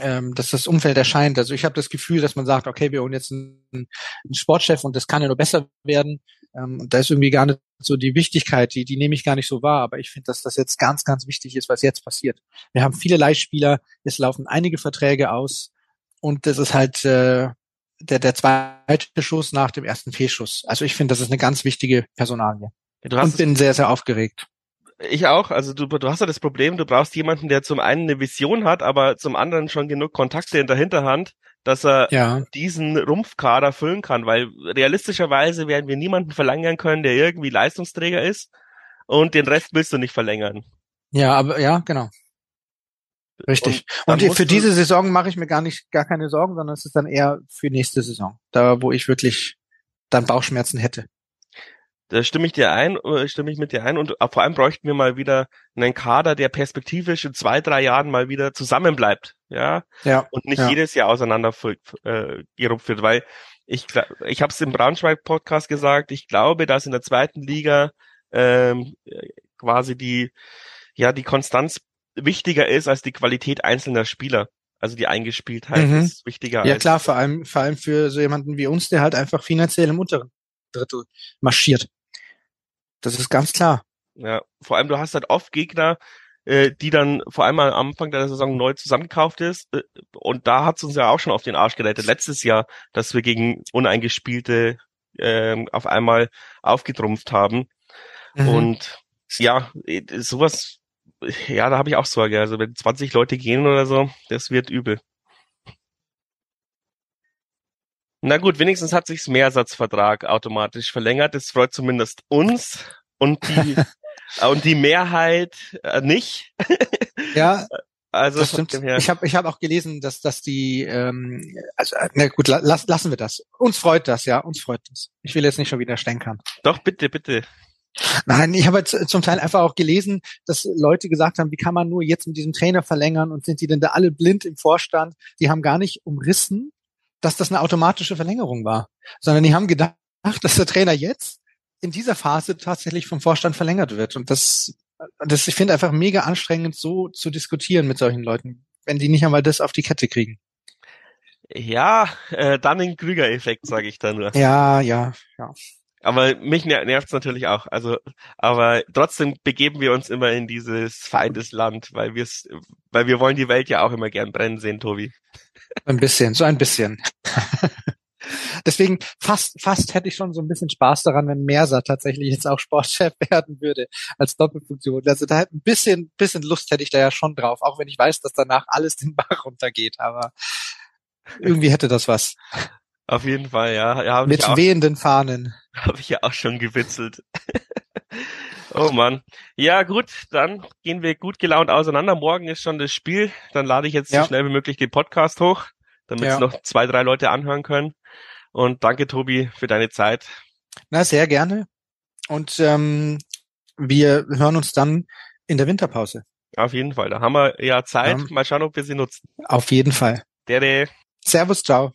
ähm, dass das Umfeld erscheint. Also ich habe das Gefühl, dass man sagt, okay, wir holen jetzt einen, einen Sportchef und das kann ja nur besser werden. Ähm, und da ist irgendwie gar nicht so die Wichtigkeit, die, die nehme ich gar nicht so wahr. Aber ich finde, dass das jetzt ganz, ganz wichtig ist, was jetzt passiert. Wir haben viele Leihspieler, es laufen einige Verträge aus und das ist halt äh, der, der zweite Schuss nach dem ersten Fehlschuss. Also ich finde, das ist eine ganz wichtige Personalie. Ja, und bin sehr, sehr aufgeregt. Ich auch. Also du, du hast ja das Problem, du brauchst jemanden, der zum einen eine Vision hat, aber zum anderen schon genug Kontakte in der Hinterhand, dass er ja. diesen Rumpfkader füllen kann, weil realistischerweise werden wir niemanden verlängern können, der irgendwie Leistungsträger ist und den Rest willst du nicht verlängern. Ja, aber ja, genau. Richtig. Und, und für diese Saison mache ich mir gar nicht gar keine Sorgen, sondern es ist dann eher für nächste Saison, da wo ich wirklich dann Bauchschmerzen hätte. Da stimme ich dir ein, äh, stimme ich mit dir ein und vor allem bräuchten wir mal wieder einen Kader, der perspektivisch in zwei, drei Jahren mal wieder zusammenbleibt, ja, ja und nicht ja. jedes Jahr auseinander äh, gerupft wird, weil ich ich habe es im Braunschweig Podcast gesagt, ich glaube, dass in der zweiten Liga ähm, quasi die ja die Konstanz wichtiger ist als die Qualität einzelner Spieler. Also die Eingespieltheit mhm. ist wichtiger. Ja klar, vor allem vor allem für so jemanden wie uns, der halt einfach finanziell im unteren Drittel marschiert. Das ist ganz klar. Ja, vor allem du hast halt oft Gegner, äh, die dann vor allem am Anfang der Saison neu zusammengekauft ist. Äh, und da hat es uns ja auch schon auf den Arsch geleitet letztes Jahr, dass wir gegen uneingespielte ähm, auf einmal aufgetrumpft haben. Mhm. Und ja, sowas, ja, da habe ich auch Sorge. Also wenn 20 Leute gehen oder so, das wird übel. Na gut, wenigstens hat sich's Mehrsatzvertrag automatisch verlängert. Das freut zumindest uns und die und die Mehrheit äh, nicht. ja, also das stimmt. Ich habe ich hab auch gelesen, dass dass die ähm, also na gut, lass, lassen wir das. Uns freut das, ja, uns freut das. Ich will jetzt nicht schon wieder stänkern. Doch bitte, bitte. Nein, ich habe jetzt zum Teil einfach auch gelesen, dass Leute gesagt haben, wie kann man nur jetzt mit diesem Trainer verlängern und sind die denn da alle blind im Vorstand? Die haben gar nicht umrissen, dass das eine automatische Verlängerung war, sondern die haben gedacht, dass der Trainer jetzt in dieser Phase tatsächlich vom Vorstand verlängert wird. Und das, das ich finde einfach mega anstrengend, so zu diskutieren mit solchen Leuten, wenn die nicht einmal das auf die Kette kriegen. Ja, äh, dann den Krüger-Effekt, sage ich da nur. Ja, ja, ja. Aber mich nervt's natürlich auch. Also, aber trotzdem begeben wir uns immer in dieses Feindesland, weil wir's, weil wir wollen die Welt ja auch immer gern brennen sehen, Tobi. Ein bisschen, so ein bisschen. Deswegen fast, fast hätte ich schon so ein bisschen Spaß daran, wenn Mersa tatsächlich jetzt auch Sportchef werden würde als Doppelfunktion. Also da ein bisschen, bisschen Lust hätte ich da ja schon drauf, auch wenn ich weiß, dass danach alles den Bach runtergeht. Aber irgendwie hätte das was. Auf jeden Fall, ja. ja Mit wehenden Fahnen. Habe ich ja auch schon gewitzelt. oh Mann. Ja, gut, dann gehen wir gut gelaunt auseinander. Morgen ist schon das Spiel. Dann lade ich jetzt ja. so schnell wie möglich den Podcast hoch, damit ja. es noch zwei, drei Leute anhören können. Und danke, Tobi, für deine Zeit. Na, sehr gerne. Und ähm, wir hören uns dann in der Winterpause. Auf jeden Fall. Da haben wir ja Zeit. Ja. Mal schauen, ob wir sie nutzen. Auf jeden Fall. Dere. Servus, ciao.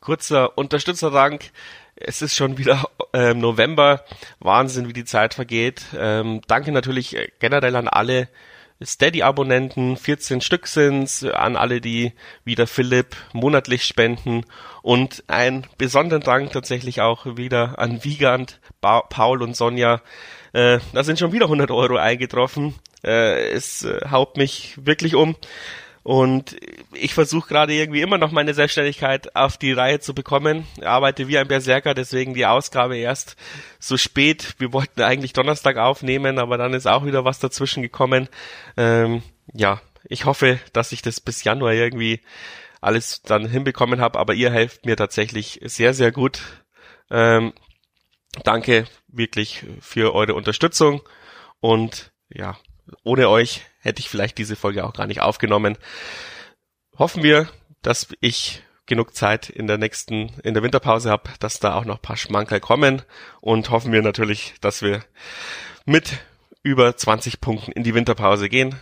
Kurzer Unterstützerdank. Es ist schon wieder ähm, November. Wahnsinn, wie die Zeit vergeht. Ähm, danke natürlich generell an alle, Steady-Abonnenten, 14 Stück sind's, an alle, die wieder Philipp monatlich spenden und ein besonderen Dank tatsächlich auch wieder an Wiegand, ba Paul und Sonja. Äh, da sind schon wieder 100 Euro eingetroffen. Äh, es äh, haut mich wirklich um. Und ich versuche gerade irgendwie immer noch meine Selbstständigkeit auf die Reihe zu bekommen. Ich arbeite wie ein Berserker, deswegen die Ausgabe erst so spät. Wir wollten eigentlich Donnerstag aufnehmen, aber dann ist auch wieder was dazwischen gekommen. Ähm, ja, ich hoffe, dass ich das bis Januar irgendwie alles dann hinbekommen habe, aber ihr helft mir tatsächlich sehr, sehr gut. Ähm, danke wirklich für eure Unterstützung und ja, ohne euch hätte ich vielleicht diese Folge auch gar nicht aufgenommen. Hoffen wir, dass ich genug Zeit in der nächsten, in der Winterpause habe, dass da auch noch paar Schmankerl kommen und hoffen wir natürlich, dass wir mit über 20 Punkten in die Winterpause gehen.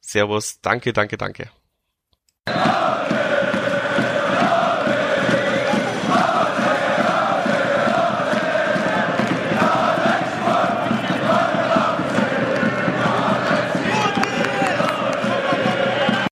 Servus, danke, danke, danke.